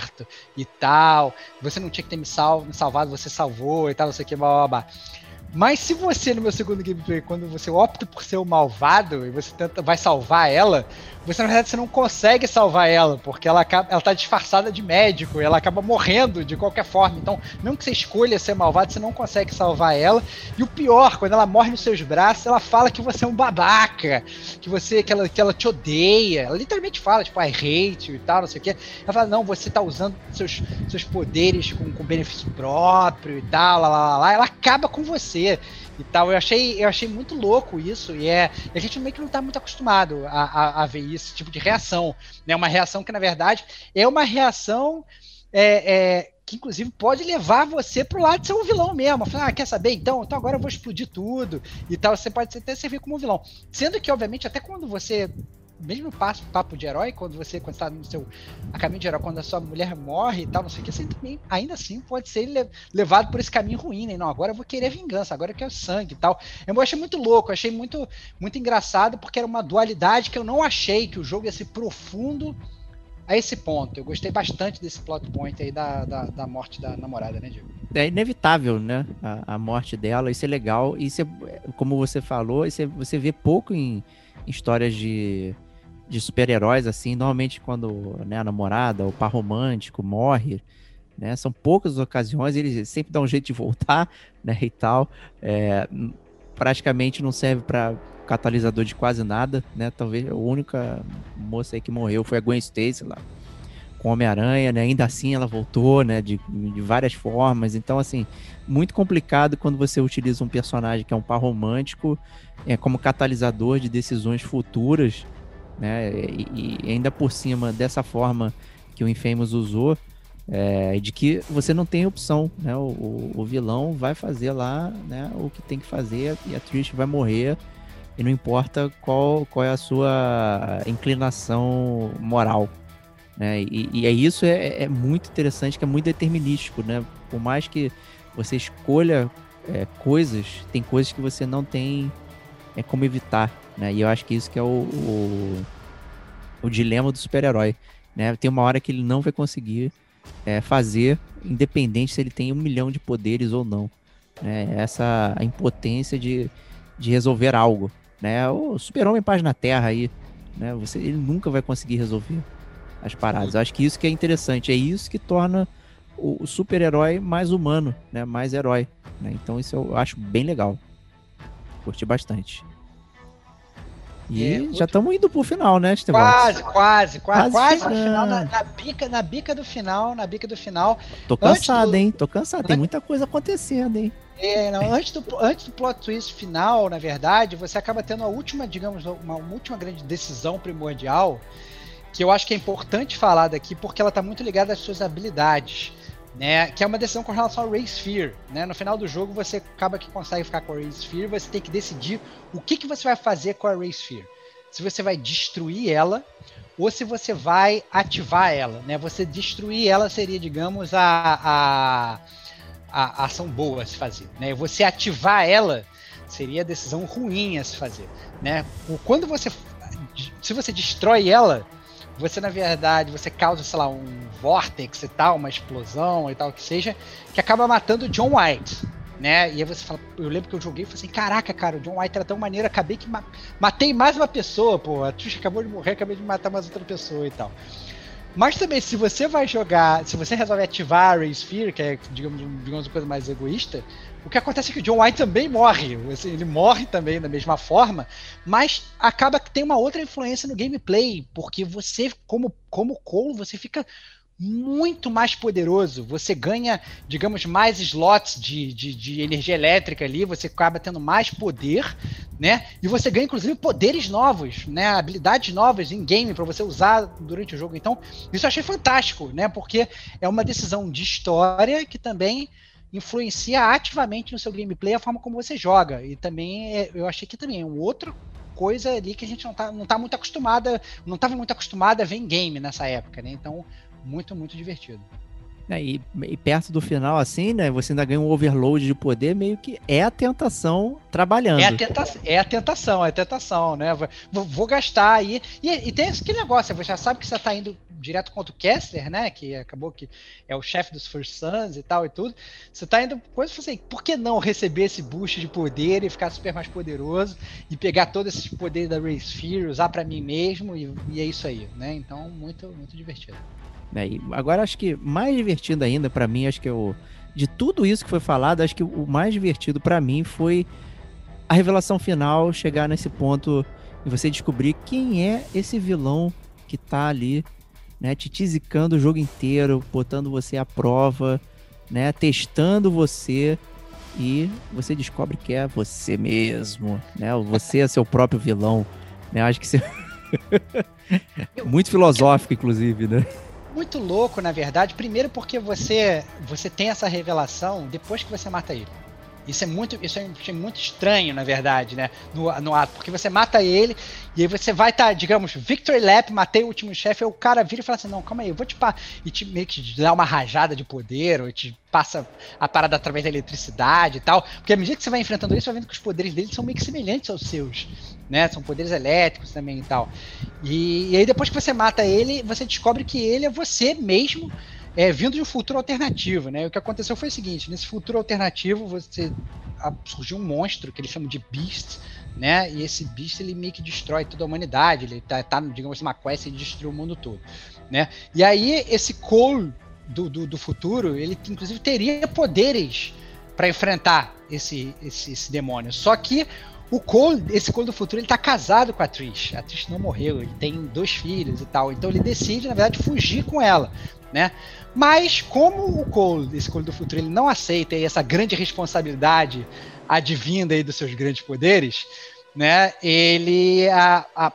e tal. Você não tinha que ter me, me salvado, você salvou e tal, não sei o que, blá blá blá. Mas se você, no meu segundo gameplay, quando você opta por ser o malvado e você tenta, vai salvar ela, você na verdade você não consegue salvar ela, porque ela, acaba, ela tá disfarçada de médico ela acaba morrendo de qualquer forma. Então, mesmo que você escolha ser malvado, você não consegue salvar ela. E o pior, quando ela morre nos seus braços, ela fala que você é um babaca, que você que ela, que ela te odeia. Ela literalmente fala, tipo, I hate you e tal, não sei o quê. Ela fala, não, você tá usando seus, seus poderes com, com benefício próprio e tal, lá, lá, lá. Ela acaba com você e tal. Eu achei, eu achei muito louco isso, e é. A gente meio que não está muito acostumado a, a, a, ver esse tipo de reação. Né? Uma reação que, na verdade, é uma reação. É, é, que inclusive pode levar você pro lado de ser um vilão mesmo. Falar, ah, quer saber? Então, então agora eu vou explodir tudo e tal. Você pode até servir como um vilão. Sendo que, obviamente, até quando você mesmo papo de herói, quando você quando está no seu a caminho de herói, quando a sua mulher morre e tal, não sei o que, você também, ainda assim pode ser levado por esse caminho ruim, né? Não, agora eu vou querer vingança, agora eu quero sangue e tal. Eu achei muito louco, achei muito, muito engraçado, porque era uma dualidade que eu não achei que o jogo ia ser profundo a esse ponto. Eu gostei bastante desse plot point aí da, da, da morte da namorada, né, Diego? É inevitável, né? A, a morte dela, isso é legal. Isso é, como você falou, isso é, você vê pouco em histórias de de super-heróis, assim, normalmente quando né, a namorada, o par romântico morre, né, são poucas ocasiões, ele sempre dá um jeito de voltar, né, e tal, é, praticamente não serve para catalisador de quase nada, né, talvez a única moça aí que morreu foi a Gwen Stacy lá, com Homem-Aranha, né? Ainda assim ela voltou, né? De, de várias formas. Então, assim, muito complicado quando você utiliza um personagem que é um par romântico é, como catalisador de decisões futuras, né? E, e ainda por cima dessa forma que o Infamous usou, é, de que você não tem opção, né? O, o, o, vilão vai fazer lá, né? O que tem que fazer e a Trish vai morrer e não importa qual, qual é a sua inclinação moral, né? E, e é isso é, é, muito interessante, que é muito determinístico, né? Por mais que você escolha é, coisas, tem coisas que você não tem é, como evitar, né? E eu acho que isso que é o, o, o dilema do super-herói, né? Tem uma hora que ele não vai conseguir é, fazer, independente se ele tem um milhão de poderes ou não. Né? Essa a impotência de, de resolver algo. Né? O super-homem página terra aí, né? Você, ele nunca vai conseguir resolver as paradas. Eu acho que isso que é interessante, é isso que torna o, o super-herói mais humano, né? Mais herói. Né? Então isso eu acho bem legal. Curti bastante. E é, já estamos indo pro final, né, Estevão? Quase, quase, quase, quase, no final, na, na, bica, na bica do final, na bica do final. Tô cansado, do... hein? Tô cansado, tem muita coisa acontecendo, hein? É, não, antes, do, antes do plot twist final, na verdade, você acaba tendo a última, digamos, uma, uma última grande decisão primordial, que eu acho que é importante falar daqui, porque ela tá muito ligada às suas habilidades. Né, que é uma decisão com relação ao Ray Sphere. Né? No final do jogo, você acaba que consegue ficar com a Ray Sphere, você tem que decidir o que, que você vai fazer com a Ray Sphere. Se você vai destruir ela ou se você vai ativar ela. Né? Você destruir ela seria, digamos, a, a, a ação boa a se fazer. Né? Você ativar ela seria a decisão ruim a se fazer. Né? Quando você. Se você destrói ela, você na verdade você causa, sei lá, um vortex e tal, uma explosão e tal que seja, que acaba matando John White, né? E aí você fala, eu lembro que eu joguei e falei assim, caraca, cara, o John White era tão maneiro, acabei que ma matei mais uma pessoa, pô, a Trish acabou de morrer, acabei de matar mais outra pessoa e tal. Mas também, se você vai jogar, se você resolve ativar a Ray Sphere, que é, digamos, digamos uma coisa mais egoísta, o que acontece é que o John White também morre. Assim, ele morre também da mesma forma, mas acaba que tem uma outra influência no gameplay, porque você, como, como Cole, você fica muito mais poderoso. Você ganha, digamos, mais slots de, de, de, energia elétrica ali, você acaba tendo mais poder, né? E você ganha, inclusive, poderes novos, né? Habilidades novas em game para você usar durante o jogo. Então, isso eu achei fantástico, né? Porque é uma decisão de história que também influencia ativamente no seu gameplay a forma como você joga. E também é, eu achei que também é um outro coisa ali que a gente não tá, não tá muito acostumada, não estava muito acostumada a ver em game nessa época, né? Então, muito, muito divertido. É, e, e, perto do final, assim, né? Você ainda ganha um overload de poder, meio que é a tentação trabalhando. É a, tenta é a tentação, é a tentação, né? Vou, vou gastar aí. E, e, tem aquele negócio, você já sabe que você tá indo direto contra o Kessler, né? Que acabou que é o chefe dos First Sons e tal e tudo. Você tá indo coisa assim, por que não receber esse boost de poder e ficar super mais poderoso e pegar todos esses poderes da Race Fear, usar para mim mesmo e, e é isso aí, né? Então, muito, muito divertido. Né? E agora acho que mais divertido ainda para mim, acho que o de tudo isso que foi falado, acho que o mais divertido para mim foi a revelação final, chegar nesse ponto e você descobrir quem é esse vilão que tá ali, né, te tisicando o jogo inteiro, botando você à prova, né, testando você e você descobre que é você mesmo, né? Você é seu próprio vilão, né? Acho que você muito filosófico inclusive, né? Muito louco, na verdade. Primeiro porque você você tem essa revelação depois que você mata ele. Isso é muito, isso é muito estranho, na verdade, né? No, no ato, porque você mata ele e aí você vai estar, tá, digamos, Victory Lap, matei o último chefe, aí o cara vira e fala assim: não, calma aí, eu vou te pá. E te meio que dá uma rajada de poder, ou te passa a parada através da eletricidade e tal. Porque à medida que você vai enfrentando isso, você vai vendo que os poderes dele são meio que semelhantes aos seus né? São poderes elétricos também e tal. E, e aí depois que você mata ele, você descobre que ele é você mesmo, é, vindo de um futuro alternativo, né? O que aconteceu foi o seguinte: nesse futuro alternativo, você surgiu um monstro que eles chamam de Beast, né? E esse Beast ele meio que destrói toda a humanidade. Ele tá, tá digamos assim, uma quest e destruiu o mundo todo, né? E aí esse Cole do, do, do futuro, ele inclusive teria poderes para enfrentar esse, esse, esse demônio. Só que O Cole, esse Cole do futuro, ele tá casado com a Trish. A Trish não morreu, ele tem dois filhos e tal. Então ele decide, na verdade, fugir com ela, né? Mas como o Cole, esse Cole do futuro, ele não aceita essa grande responsabilidade advinda aí dos seus grandes poderes, né? Ele a, a,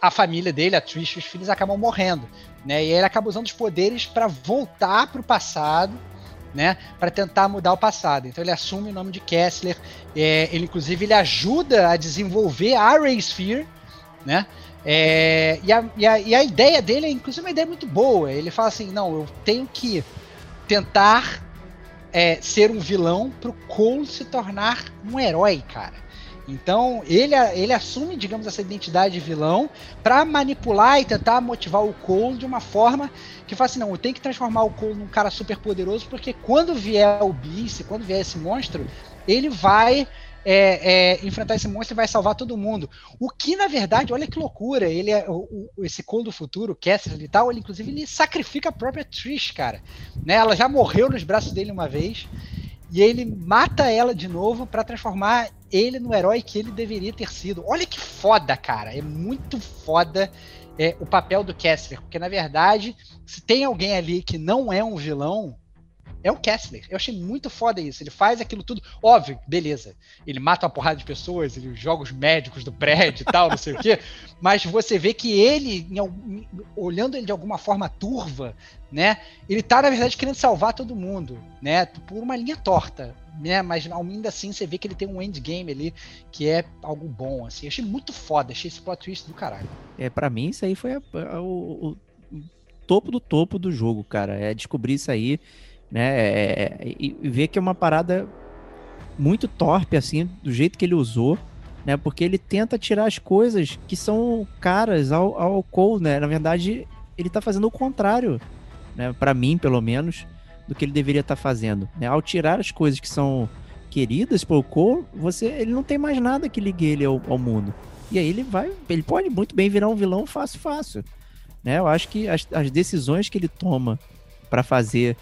a família dele, a Trish, os filhos acabam morrendo, né? E ele acaba usando os poderes para voltar para o passado né, para tentar mudar o passado. Então ele assume o nome de Kessler. É, ele inclusive ele ajuda a desenvolver a Ray Sphere, né? É, e, a, e, a, e, a, ideia dele é inclusive uma ideia muito boa. Ele fala assim, não, eu tenho que tentar é, ser um vilão para o Cole se tornar um herói, cara. Então ele, ele assume, digamos, essa identidade de vilão para manipular e tentar motivar o Cole de uma forma que fala assim: não, eu tenho que transformar o Cole num cara super poderoso, porque quando vier o Beast, quando vier esse monstro, ele vai é, é, enfrentar esse monstro e vai salvar todo mundo. O que, na verdade, olha que loucura, ele é o, o, esse Cole do futuro, Cassidy e tal, ele inclusive ele sacrifica a própria Trish, cara. Né? Ela já morreu nos braços dele uma vez. E ele mata ela de novo para transformar ele no herói que ele deveria ter sido. Olha que foda, cara. É muito foda é, o papel do Kessler. Porque, na verdade, se tem alguém ali que não é um vilão, é o Kessler. Eu achei muito foda isso. Ele faz aquilo tudo. Óbvio, beleza. Ele mata uma porrada de pessoas, ele joga os médicos do prédio e tal, não sei o quê. Mas você vê que ele, em, olhando ele de alguma forma turva, né? Ele tá, na verdade, querendo salvar todo mundo, né? Por uma linha torta. Né, mas ainda assim você vê que ele tem um endgame ali que é algo bom, assim. Eu achei muito foda, achei esse plot twist do caralho. É, para mim isso aí foi a, a, o, o topo do topo do jogo, cara. É descobrir isso aí né? É, é, e, ver que é uma parada muito torpe, assim, do jeito que ele usou, né? Porque ele tenta tirar as coisas que são caras ao, ao Cole, né? Na verdade, ele tá fazendo o contrário, né? Para mim, pelo menos, do que ele deveria estar tá fazendo. Né? Ao tirar as coisas que são queridas pro Cole, você, ele não tem mais nada que ligue ele ao, ao mundo. E aí ele vai, ele pode muito bem virar um vilão fácil, fácil. Né? Eu acho que as, as decisões que ele toma para fazer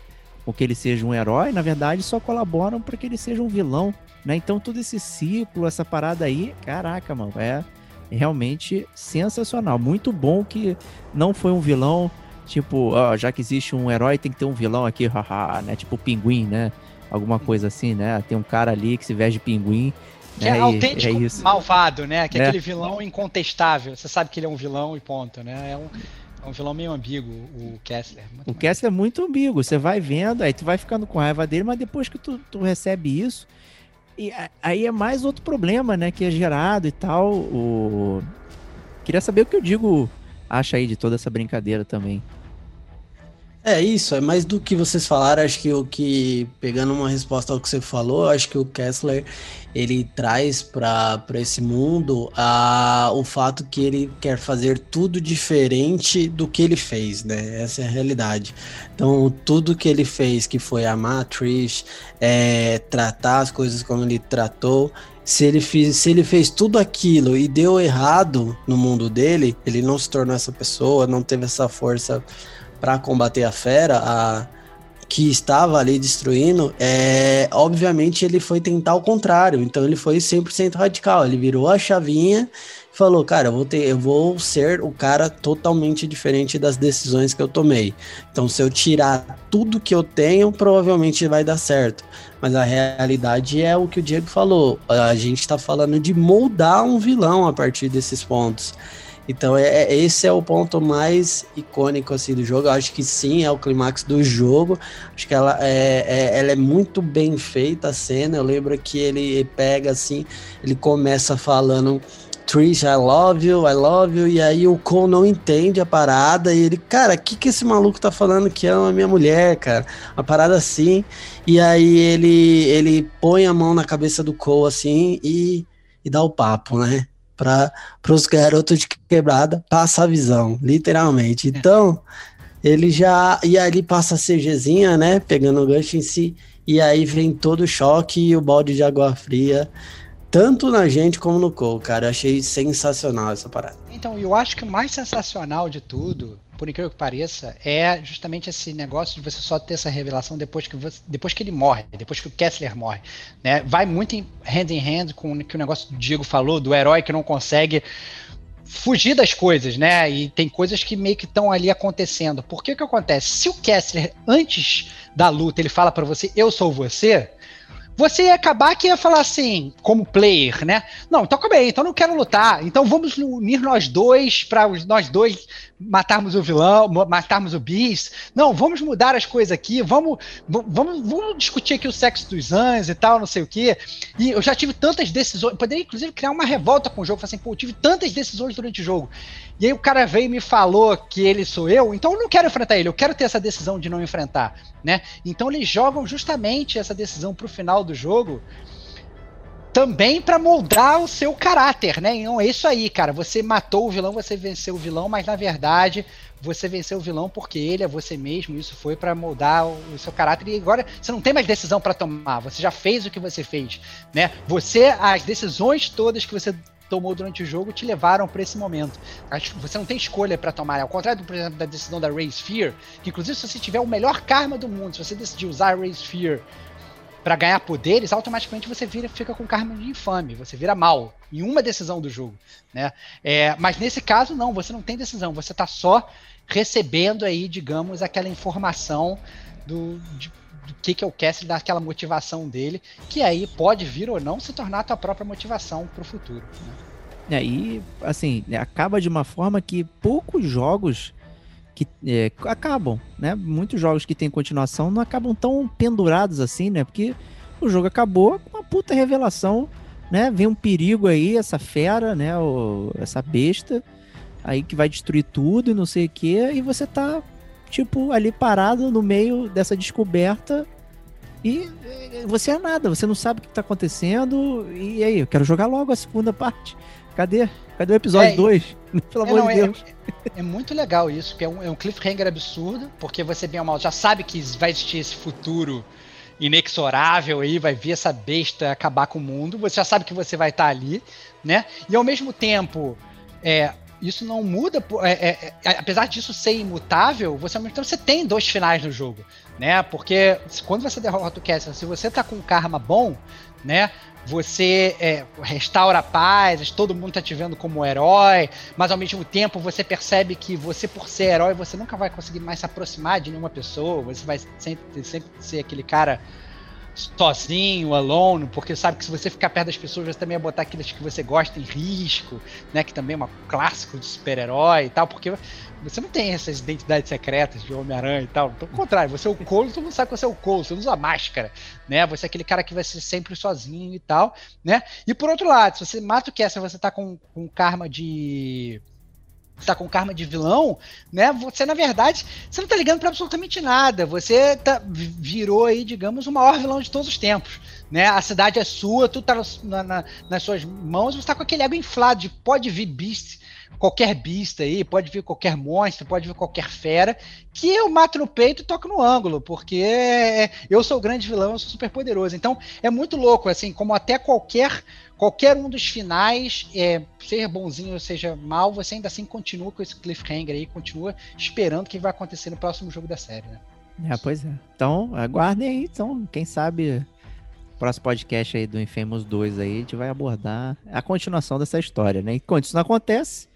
com que ele seja um herói, na verdade, só colaboram para que ele seja um vilão, né? Então todo esse ciclo, essa parada aí, caraca, mano, é realmente sensacional. Muito bom que não foi um vilão, tipo, ó, já que existe um herói, tem que ter um vilão aqui, haha, né? Tipo o pinguim, né? Alguma coisa assim, né? Tem um cara ali que se veste de pinguim. Que é, é autêntico é malvado, né? Que é, é aquele vilão incontestável. Você sabe que ele é um vilão e ponto, né? É um, é um vilão meio ambíguo, o Kessler. O Kessler é muito ambíguo. Você vai vendo, aí tu vai ficando com raiva dele, mas depois que tu, tu recebe isso, e aí é mais outro problema, né? Que é gerado e tal. O... Queria saber o que eu digo acha aí de toda essa brincadeira também. É isso, é mais do que vocês falaram, acho que o que, pegando uma resposta ao que você falou, acho que o Kessler, ele traz para esse mundo a, o fato que ele quer fazer tudo diferente do que ele fez, né? Essa é a realidade. Então, tudo que ele fez, que foi amar a Trish, é, tratar as coisas como ele tratou, se ele, fez, se ele fez tudo aquilo e deu errado no mundo dele, ele não se tornou essa pessoa, não teve essa força para combater a fera, a que estava ali destruindo, é, obviamente ele foi tentar o contrário, então ele foi 100% radical, ele virou a chavinha e falou, cara, eu vou, ter, eu vou ser o cara totalmente diferente das decisões que eu tomei. Então se eu tirar tudo que eu tenho, provavelmente vai dar certo. Mas a realidade é o que o Diego falou, a gente está falando de moldar um vilão a partir desses pontos. Então é, é, esse é o ponto mais icônico assim do jogo. Eu acho que sim, é o clímax do jogo. Acho que ela é, é, ela é muito bem feita a cena. Eu lembro que ele pega assim, ele começa falando Trish, I love you, I love you, e aí o Cole não entende a parada, e ele, cara, o que que esse maluco tá falando que ama a minha mulher, cara? Uma parada assim, e aí ele, ele põe a mão na cabeça do Cole assim e, e dá o papo, né? Para os garotos de quebrada passar a visão, literalmente. É. Então, ele já. E aí ele passa a CGzinha, né? Pegando o gancho em si. E aí vem todo o choque e o balde de água fria. Tanto na gente como no Cole, cara. Eu achei sensacional essa parada. Então, eu acho que o mais sensacional de tudo, por incrível que pareça, é justamente esse negócio de você só ter essa revelação depois que, você, depois que ele morre, depois que o Kessler morre. Né? Vai muito em hand in hand com o que o negócio do Diego falou, do herói que não consegue fugir das coisas, né? E tem coisas que meio que estão ali acontecendo. Por que que acontece? Se o Kessler, antes da luta, ele fala para você, eu sou você, você ia acabar que ia falar assim, como player, né? Não, então calma aí, então não quero lutar. Então vamos unir nós dois para nós dois matarmos o vilão, matarmos o Beast. Não, vamos mudar as coisas aqui, vamos, vamos, vamos discutir aqui o sexo dos anjos e tal, não sei o quê. E eu já tive tantas decisões, poderia inclusive criar uma revolta com o jogo, falar assim, pô, eu tive tantas decisões durante o jogo. E aí o cara veio e me falou que ele sou eu, então eu não quero enfrentar ele, eu quero ter essa decisão de não enfrentar, né? Então eles jogam justamente essa decisão pro final do jogo também para moldar o seu caráter, né? Então é isso aí, cara. Você matou o vilão, você venceu o vilão, mas na verdade você venceu o vilão porque ele é você mesmo. Isso foi para moldar o, seu caráter e agora você não tem mais decisão para tomar. Você já fez o que você fez, né? Você as decisões todas que você tomou durante o jogo te levaram para esse momento. Você não tem escolha para tomar. Ao contrário, por exemplo, da decisão da Raise Fear, que inclusive se você tiver o melhor karma do mundo, se você decidir usar a Raise Fear para ganhar poderes, automaticamente você vira, fica com karma de infame, você vira mal em uma decisão do jogo, né? É, mas nesse caso não, você não tem decisão, você está só recebendo aí, digamos, aquela informação do, de, do que, que é o Castle, daquela motivação dele, que aí pode vir ou não se tornar a tua própria motivação para o futuro. Né? É, assim, acaba de uma forma que poucos jogos que é, acabam, né? Muitos jogos que têm continuação não acabam tão pendurados assim, né? Porque o jogo acabou com uma puta revelação, né? Vem um perigo aí, essa fera, né? O, essa besta aí que vai destruir tudo e não sei o que, e você tá tipo, ali parado no meio dessa descoberta e você é nada, você não sabe o que tá acontecendo. E aí, eu quero jogar logo a segunda parte. Cadê? Cadê o episódio 2? É, Pelo é, amor não, de é, Deus. É, é, muito legal isso, que é um, é um cliffhanger absurdo, porque você bem ou mal já sabe que vai existir esse futuro inexorável aí, vai vir essa besta acabar com o mundo, você já sabe que você vai estar tá ali, né? E ao mesmo tempo, é, isso não muda, é, é, é, apesar disso ser imutável, você então você tem dois finais no jogo, né? Porque quando você derrota o Cassian, se você tá com um karma bom, né? Você é, restaura a paz, todo mundo tá te vendo como herói, mas ao mesmo tempo você percebe que você, por ser herói, você nunca vai conseguir mais se aproximar de nenhuma pessoa, você vai sempre, sempre ser aquele cara sozinho, alone, porque sabe que se você ficar perto das pessoas, você também vai botar aqueles que você gosta em risco, né? Que também é um clássico de super-herói e tal, porque você não tem essas identidades secretas de Homem-Aranha e tal. Pelo contrário, você é o Cole, todo mundo sabe que você é o Cole, você não usa máscara, né? Você é aquele cara que vai ser sempre sozinho e tal, né? E por outro lado, se você mata o Kessler, você tá com, com karma de tá com karma de vilão, né? Você, na verdade, você não tá ligando para absolutamente nada. Você tá, virou aí, digamos, o maior vilão de todos os tempos. Né? A cidade é sua, tudo tá na, na, nas suas mãos, você tá com aquele ego inflado de pode vir beast, qualquer bista aí, pode vir qualquer monstro, pode vir qualquer fera, que eu mato no peito e toco no ângulo, porque eu sou o grande vilão, eu sou super poderoso. Então é muito louco, assim, como até qualquer qualquer um dos finais, é, seja bonzinho ou seja mal, você ainda assim continua com esse cliffhanger aí, continua esperando o que vai acontecer no próximo jogo da série, né? É, pois é. Então, aguardem aí, então, quem sabe próximo podcast aí do Infamous 2 aí, a gente vai abordar a continuação dessa história, né? Enquanto isso não acontece,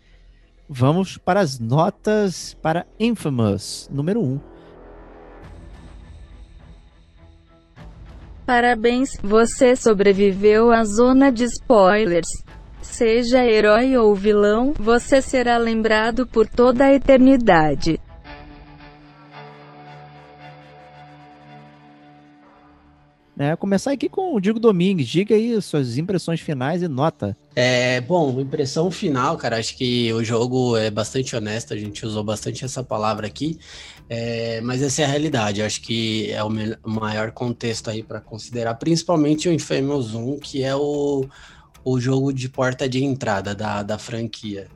vamos para as notas para Infamous, número 1. Parabéns, você sobreviveu à zona de spoilers. Seja herói ou vilão, você será lembrado por toda a eternidade. É, começar aqui com o Diego Domingues. Diga aí suas impressões finais e nota. É, bom, impressão final, cara. Acho que o jogo é bastante honesto. A gente usou bastante essa palavra aqui. É, mas essa é a realidade. Acho que é o maior contexto aí para considerar, principalmente o Infamous 1, que é o, o jogo de porta de entrada da, da franquia.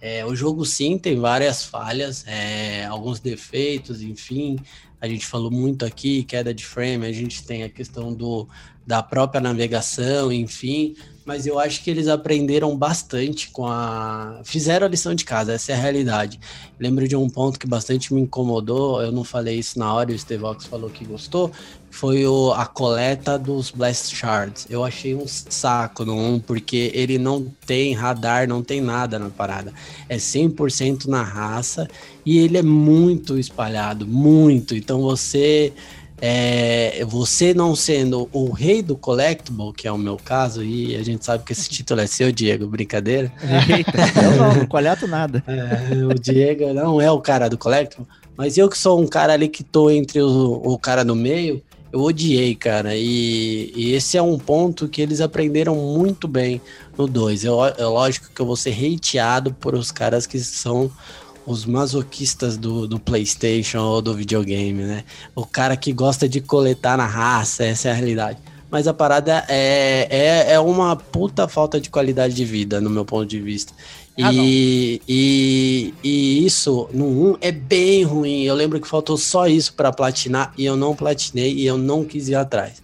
É, o jogo sim tem várias falhas, é, alguns defeitos, enfim. A gente falou muito aqui, queda de frame, a gente tem a questão do, da própria navegação, enfim. Mas eu acho que eles aprenderam bastante com a. Fizeram a lição de casa, essa é a realidade. Lembro de um ponto que bastante me incomodou, eu não falei isso na hora o Stevox falou que gostou, foi o, a coleta dos Blast Shards. Eu achei um saco no 1, porque ele não tem radar, não tem nada na parada. É 100% na raça e ele é muito espalhado, muito. Então você é, você não sendo o rei do collectible, que é o meu caso, e a gente sabe que esse título é seu, Diego, brincadeira. Eita, eu não, não coleto nada. É, o Diego não é o cara do collectible, mas eu que sou um cara ali que tô entre o, o cara no meio, eu odiei, cara. E, e, esse é um ponto que eles aprenderam muito bem no 2. É, é lógico que eu vou ser hateado por os caras que são os masoquistas do, do PlayStation ou do videogame, né? O cara que gosta de coletar na raça, essa é a realidade. Mas a parada é, é, é uma puta falta de qualidade de vida, no meu ponto de vista. E, ah, e, e, isso no 1 é bem ruim. Eu lembro que faltou só isso para platinar e eu não platinei e eu não quis ir atrás.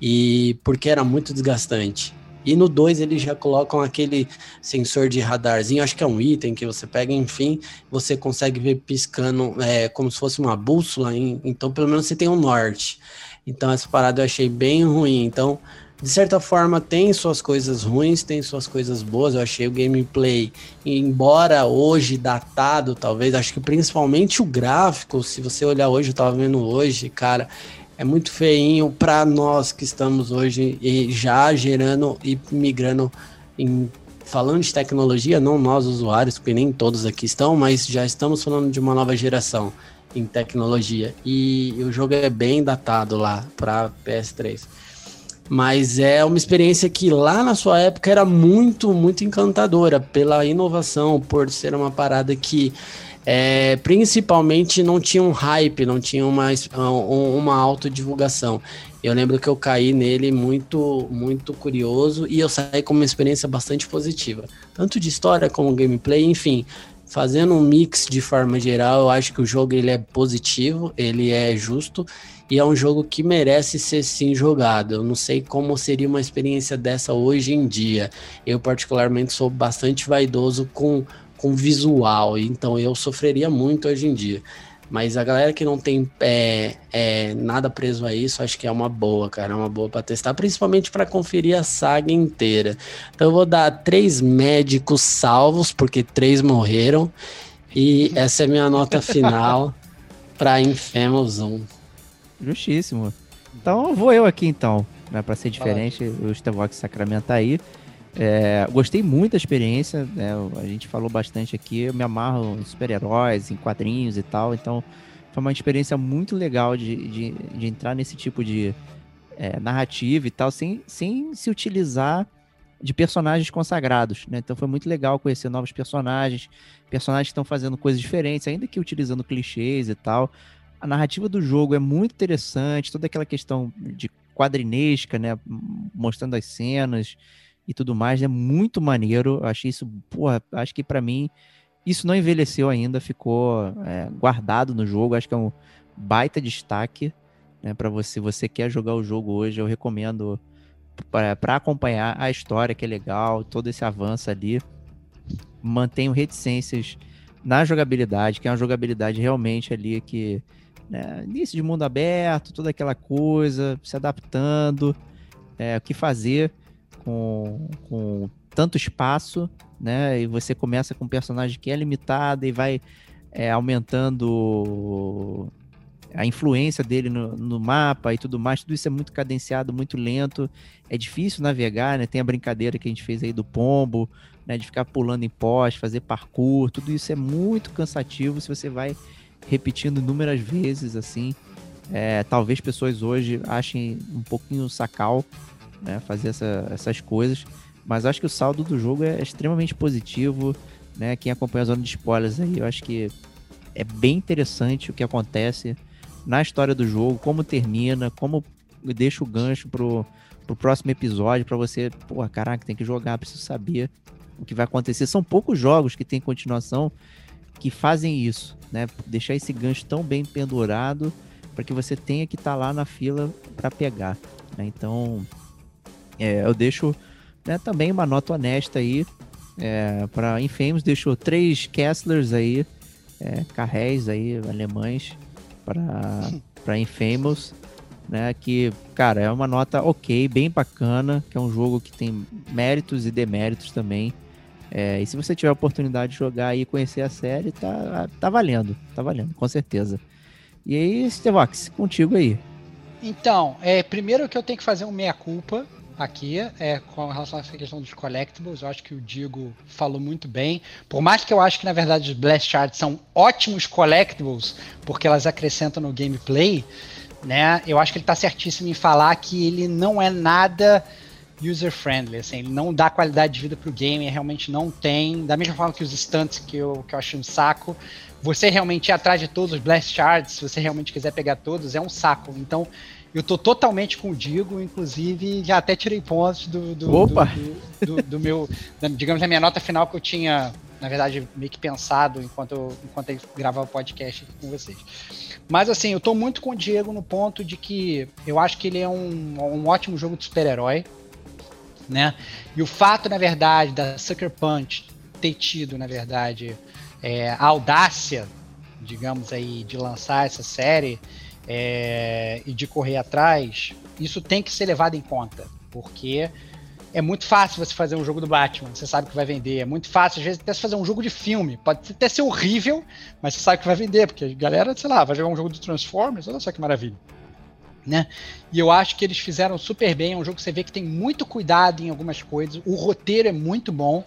E porque era muito desgastante. E no 2 eles já colocam aquele sensor de radarzinho, acho que é um item que você pega, enfim, você consegue ver piscando é, como se fosse uma bússola, hein? então pelo menos você tem um norte. Então essa parada eu achei bem ruim. Então, de certa forma, tem suas coisas ruins, tem suas coisas boas. Eu achei o gameplay, embora hoje datado, talvez, acho que principalmente o gráfico, se você olhar hoje, eu tava vendo hoje, cara, é muito feinho para nós que estamos hoje já gerando e migrando em falando de tecnologia, não nós usuários, porque nem todos aqui estão, mas já estamos falando de uma nova geração em tecnologia e o jogo é bem datado lá para PS3. Mas é uma experiência que lá na sua época era muito, muito encantadora pela inovação, por ser uma parada que é, principalmente não tinha um hype, não tinha uma, uma autodivulgação. Eu lembro que eu caí nele muito, muito curioso e eu saí com uma experiência bastante positiva, tanto de história como gameplay, enfim. Fazendo um mix de forma geral, eu acho que o jogo ele é positivo, ele é justo e é um jogo que merece ser sim jogado. Eu não sei como seria uma experiência dessa hoje em dia. Eu particularmente sou bastante vaidoso com com visual, então eu sofreria muito hoje em dia. Mas a galera que não tem é, é, nada preso a isso, acho que é uma boa, cara. É uma boa para testar, principalmente para conferir a saga inteira. Então eu vou dar três médicos salvos, porque três morreram. E essa é minha nota final para Infamous 1. Justíssimo. Então vou eu aqui então, né, para ser diferente. O Stevox sacramenta aí. É, gostei muito da experiência, né? a gente falou bastante aqui, eu me amarro em super-heróis, em quadrinhos e tal, então foi uma experiência muito legal de, de, de entrar nesse tipo de é, narrativa e tal, sem, sem se utilizar de personagens consagrados, né? Então foi muito legal conhecer novos personagens, personagens que estão fazendo coisas diferentes, ainda que utilizando clichês e tal. A narrativa do jogo é muito interessante, toda aquela questão de quadrinesca, né? Mostrando as cenas, e tudo mais, é muito maneiro. Eu achei isso, porra, acho que para mim isso não envelheceu ainda, ficou é, guardado no jogo. Acho que é um baita destaque né, para você. Você quer jogar o jogo hoje, eu recomendo para acompanhar a história, que é legal, todo esse avanço ali. Mantenho reticências na jogabilidade, que é uma jogabilidade realmente ali que. Né, início de mundo aberto, toda aquela coisa, se adaptando, é, o que fazer com, com tanto espaço, né? E você começa com um personagem que é limitado e vai é, aumentando a influência dele no, no, mapa e tudo mais. Tudo isso é muito cadenciado, muito lento. É difícil navegar, né? Tem a brincadeira que a gente fez aí do pombo, né? De ficar pulando em pós, fazer parkour. Tudo isso é muito cansativo se você vai repetindo inúmeras vezes, assim. É, talvez pessoas hoje achem um pouquinho sacal, né, fazer essa, essas coisas. Mas acho que o saldo do jogo é extremamente positivo. Né? Quem acompanha a zona de spoilers aí, eu acho que é bem interessante o que acontece na história do jogo, como termina, como deixa o gancho pro, pro próximo episódio, para você, pô, caraca, tem que jogar, preciso saber o que vai acontecer. São poucos jogos que tem continuação que fazem isso, né? Deixar esse gancho tão bem pendurado para que você tenha que estar tá lá na fila para pegar. Né? Então, é, eu deixo Né? Também uma nota honesta aí. É, para Infamous deixou três Kesslers aí, é, carréis aí, alemães, para Infamous. Né, que, cara, é uma nota ok, bem bacana, que é um jogo que tem méritos e deméritos também. É, e se você tiver a oportunidade de jogar e conhecer a série, tá, tá valendo, tá valendo, com certeza. E aí, Stevox, contigo aí. Então, é, primeiro que eu tenho que fazer um meia-culpa aqui, é, com relação a essa questão dos collectibles, eu acho que o Digo falou muito bem. Por mais que eu acho que, na verdade, os Blast Shards são ótimos collectibles, porque elas acrescentam no gameplay, né? Eu acho que ele está certíssimo em falar que ele não é nada user-friendly, assim, ele não dá qualidade de vida para o game, realmente não tem, da mesma forma que os stunts que eu, que eu achei um saco, você realmente ir atrás de todos os Blast Shards, se você realmente quiser pegar todos, é um saco. Então, eu tô totalmente com o Digo, inclusive já até tirei pontos do, do, Opa. do, do, do meu, da, digamos, da minha nota final que eu tinha, na verdade, meio que pensado enquanto eu, enquanto eu gravava o podcast aqui com vocês. Mas assim, eu tô muito com o Diego no ponto de que eu acho que ele é um, um ótimo jogo de super-herói, né? E o fato, na verdade, da Sucker Punch ter tido, na verdade, é, a audácia, digamos aí, de lançar essa série é, e de correr atrás, isso tem que ser levado em conta, porque é muito fácil você fazer um jogo do Batman, você sabe que vai vender. É muito fácil, às vezes, até fazer um jogo de filme. Pode até ser horrível, mas você sabe que vai vender, porque a galera, sei lá, vai jogar um jogo do Transformers, olha só que maravilha. Né? E eu acho que eles fizeram super bem. É um jogo que você vê que tem muito cuidado em algumas coisas. O roteiro é muito bom.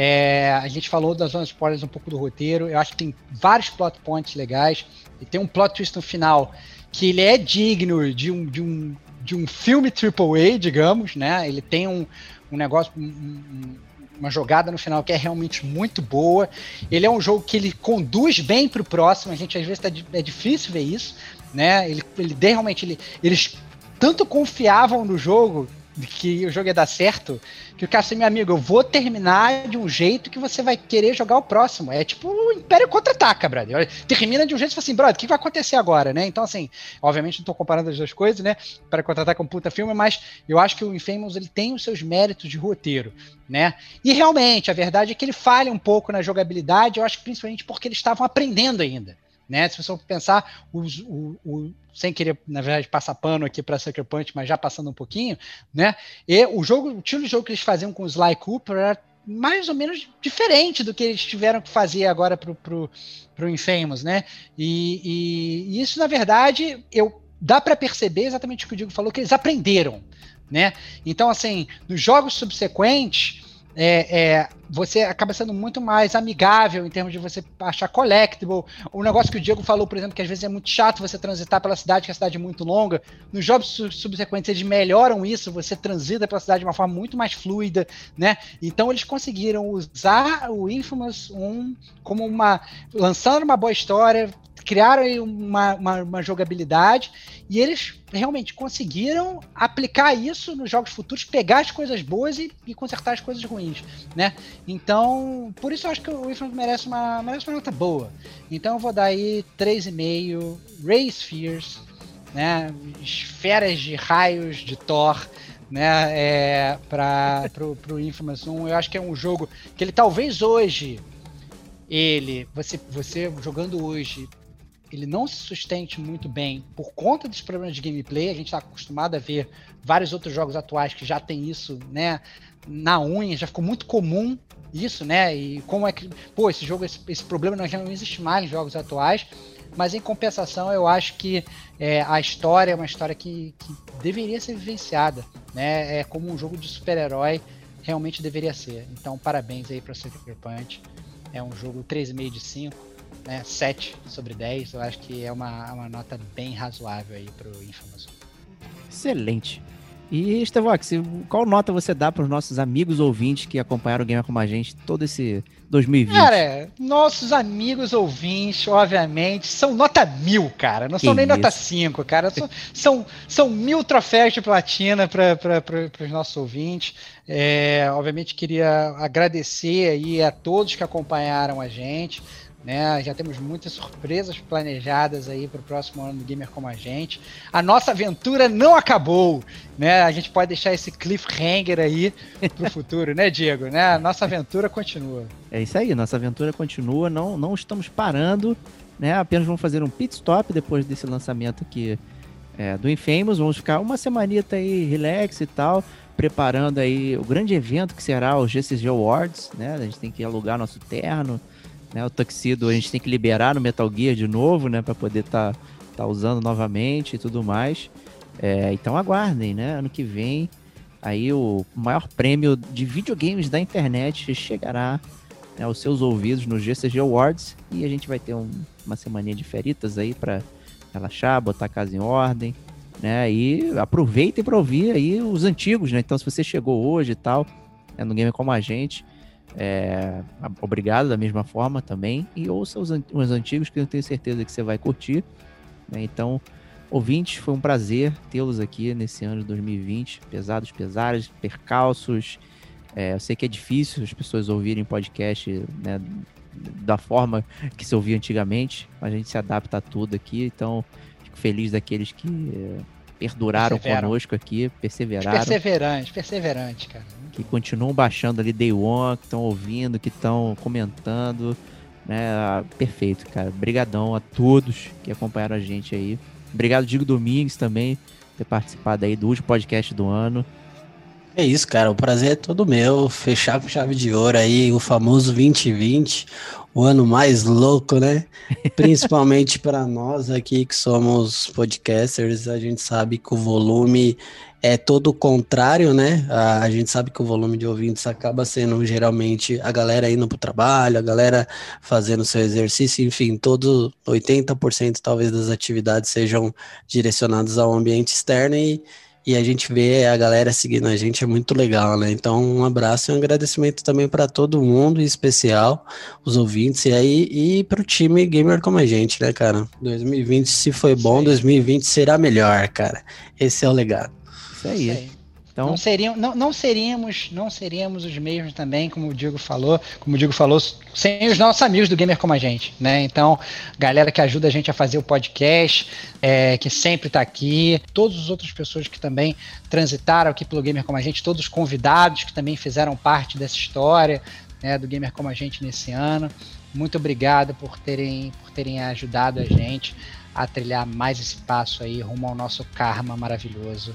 É, a gente falou das zonas spoilers um pouco do roteiro. Eu acho que tem vários plot points legais. E tem um plot twist no final que ele é digno de um, de um, de um filme AAA, digamos, né? Ele tem um, um negócio, um, uma jogada no final que é realmente muito boa. Ele é um jogo que ele conduz bem para o próximo. A gente às vezes tá, é difícil ver isso, né? Ele, ele realmente ele, eles tanto confiavam no jogo que o jogo ia dar certo, que o cara assim, meu amigo, eu vou terminar de um jeito que você vai querer jogar o próximo. É tipo o Império Contra-Ataca, brother. Termina de um jeito e fala assim, brother, o que vai acontecer agora, né? Então, assim, obviamente não tô comparando as duas coisas, né? Império Contra-Ataca é um puta filme, mas eu acho que o Infamous, ele tem os seus méritos de roteiro, né? E realmente, a verdade é que ele falha um pouco na jogabilidade, eu acho que principalmente porque eles estavam aprendendo ainda. Né? Se você pensar, os, o, sem querer, na verdade, passar pano aqui para Sucker Punch, mas já passando um pouquinho, né? E o jogo, o estilo de jogo que eles faziam com o Sly Cooper era mais ou menos diferente do que eles tiveram que fazer agora pro, pro, pro Infamous, né? E, e, e isso, na verdade, eu dá para perceber exatamente o que o Diego falou, que eles aprenderam, né? Então, assim, nos jogos subsequentes, é, é, você acaba sendo muito mais amigável em termos de você achar collectible. O negócio que o Diego falou, por exemplo, que às vezes é muito chato você transitar pela cidade, que a cidade é muito longa. Nos jogos subsequentes eles melhoram isso, você transita pela cidade de uma forma muito mais fluida, né? Então eles conseguiram usar o Infamous 1 como uma lançando uma boa história, criaram uma, uma, uma, jogabilidade e eles realmente conseguiram aplicar isso nos jogos futuros, pegar as coisas boas e, e consertar as coisas ruins, né? Então, por isso eu acho que o Infamous merece uma, merece uma nota boa. Então eu vou dar aí 3,5 Ray Spheres, né? Esferas de raios de Thor, né? É, para pro, pro Infamous 1. Eu acho que é um jogo que ele talvez hoje ele, você, você jogando hoje, ele não se sustente muito bem por conta dos problemas de gameplay. A gente está acostumado a ver vários outros jogos atuais que já tem isso, né? Na unha, já ficou muito comum isso, né? E como é que. Pô, esse jogo, esse, esse problema já não existe mais em jogos atuais. Mas em compensação, eu acho que é, a história é uma história que, que deveria ser vivenciada, né? É como um jogo de super-herói realmente deveria ser. Então, parabéns aí para Sucker Punch. É um jogo 3,5 de 5 né, 7 sobre 10, eu acho que é uma, uma nota bem razoável aí pro Infamous. Excelente. E, Estevox, qual nota você dá para os nossos amigos ouvintes que acompanharam o Gamer como a gente todo esse 2020? Cara, nossos amigos ouvintes, obviamente, são nota mil, cara. Não que são nem isso? nota 5, cara. São, são, são mil troféus de platina para os nossos ouvintes. É, obviamente, queria agradecer aí a todos que acompanharam a gente Né? Já temos muitas surpresas planejadas aí para o próximo ano do Gamer Como a Gente. A nossa aventura não acabou, né? A gente pode deixar esse cliffhanger aí para o futuro, né, Diego? Né? A nossa aventura continua. É isso aí, nossa aventura continua, não, não estamos parando, né? Apenas vamos fazer um pit stop depois desse lançamento aqui é, do Infamous. Vamos ficar uma semanita aí relax e tal, preparando aí o grande evento que será o GCG Awards, né? A gente tem que alugar nosso terno, né? O tuxedo a gente tem que liberar no Metal Gear de novo, né? Para poder estar tá, tá usando novamente e tudo mais. É, então aguardem, né? Ano que vem aí o maior prêmio de videogames da internet chegará né, aos seus ouvidos no GCG Awards e a gente vai ter um, uma semaninha de feritas aí para relaxar, botar a casa em ordem, né? E aproveitem para ouvir aí os antigos, né? Então se você chegou hoje e tal, né, no game como a gente, é, obrigado da mesma forma também. E ouça os, os antigos que eu tenho certeza que você vai curtir. Né? Então, ouvintes, foi um prazer tê-los aqui nesse ano de 2020. Pesados, pesares, percalços. É, eu sei que é difícil as pessoas ouvirem podcast né, da forma que se ouvia antigamente, mas a gente se adapta a tudo aqui. Então, fico feliz daqueles que é, perduraram Perseveram. conosco aqui, perseveraram. Perseverante, perseverante, cara que continuam baixando ali Day One, que estão ouvindo, que estão comentando. Né? Perfeito, cara. Obrigadão a todos que acompanharam a gente aí. Obrigado, Diego Domingues, também, por ter participado aí do último podcast do ano. É isso, cara. O prazer é todo meu. Fechar com chave de ouro aí, o famoso 2020, o ano mais louco, né? Principalmente para nós aqui que somos podcasters, a gente sabe que o volume é todo o contrário, né? A, a, gente sabe que o volume de ouvintes acaba sendo geralmente a galera indo para o trabalho, a galera fazendo seu exercício, enfim, todo 80% talvez das atividades sejam direcionadas ao ambiente externo e, e a gente vê a galera seguindo a gente, é muito legal, né? Então, um abraço e um agradecimento também para todo mundo, em especial os ouvintes e aí e para o time gamer como a gente, né, cara? 2020 se foi bom, 2020 será melhor, cara. Esse é o legado. Isso aí. Isso aí. Então... Não, seriam, não, não, seríamos, não seríamos os mesmos também, como o Diego falou, como o Diego falou, sem os nossos amigos do Gamer como a gente, né? Então, galera que ajuda a gente a fazer o podcast, é, que sempre está aqui, todas as outras pessoas que também transitaram aqui pelo Gamer como a gente, todos os convidados que também fizeram parte dessa história, né, do Gamer como a gente nesse ano. Muito obrigado por terem, por terem ajudado a gente a trilhar mais esse passo aí rumo ao nosso karma maravilhoso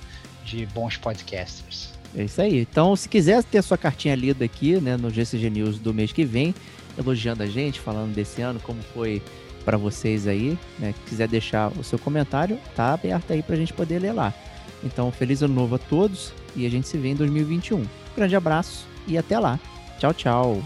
de bons podcasters. É isso aí. Então, se quiser ter a sua cartinha lida aqui, né, no GCG News do mês que vem, elogiando a gente, falando desse ano, como foi para vocês aí, né, quiser deixar o seu comentário, tá aberto aí pra gente poder ler lá. Então, feliz ano novo a todos e a gente se vê em 2021. Grande abraço e até lá. Tchau, tchau.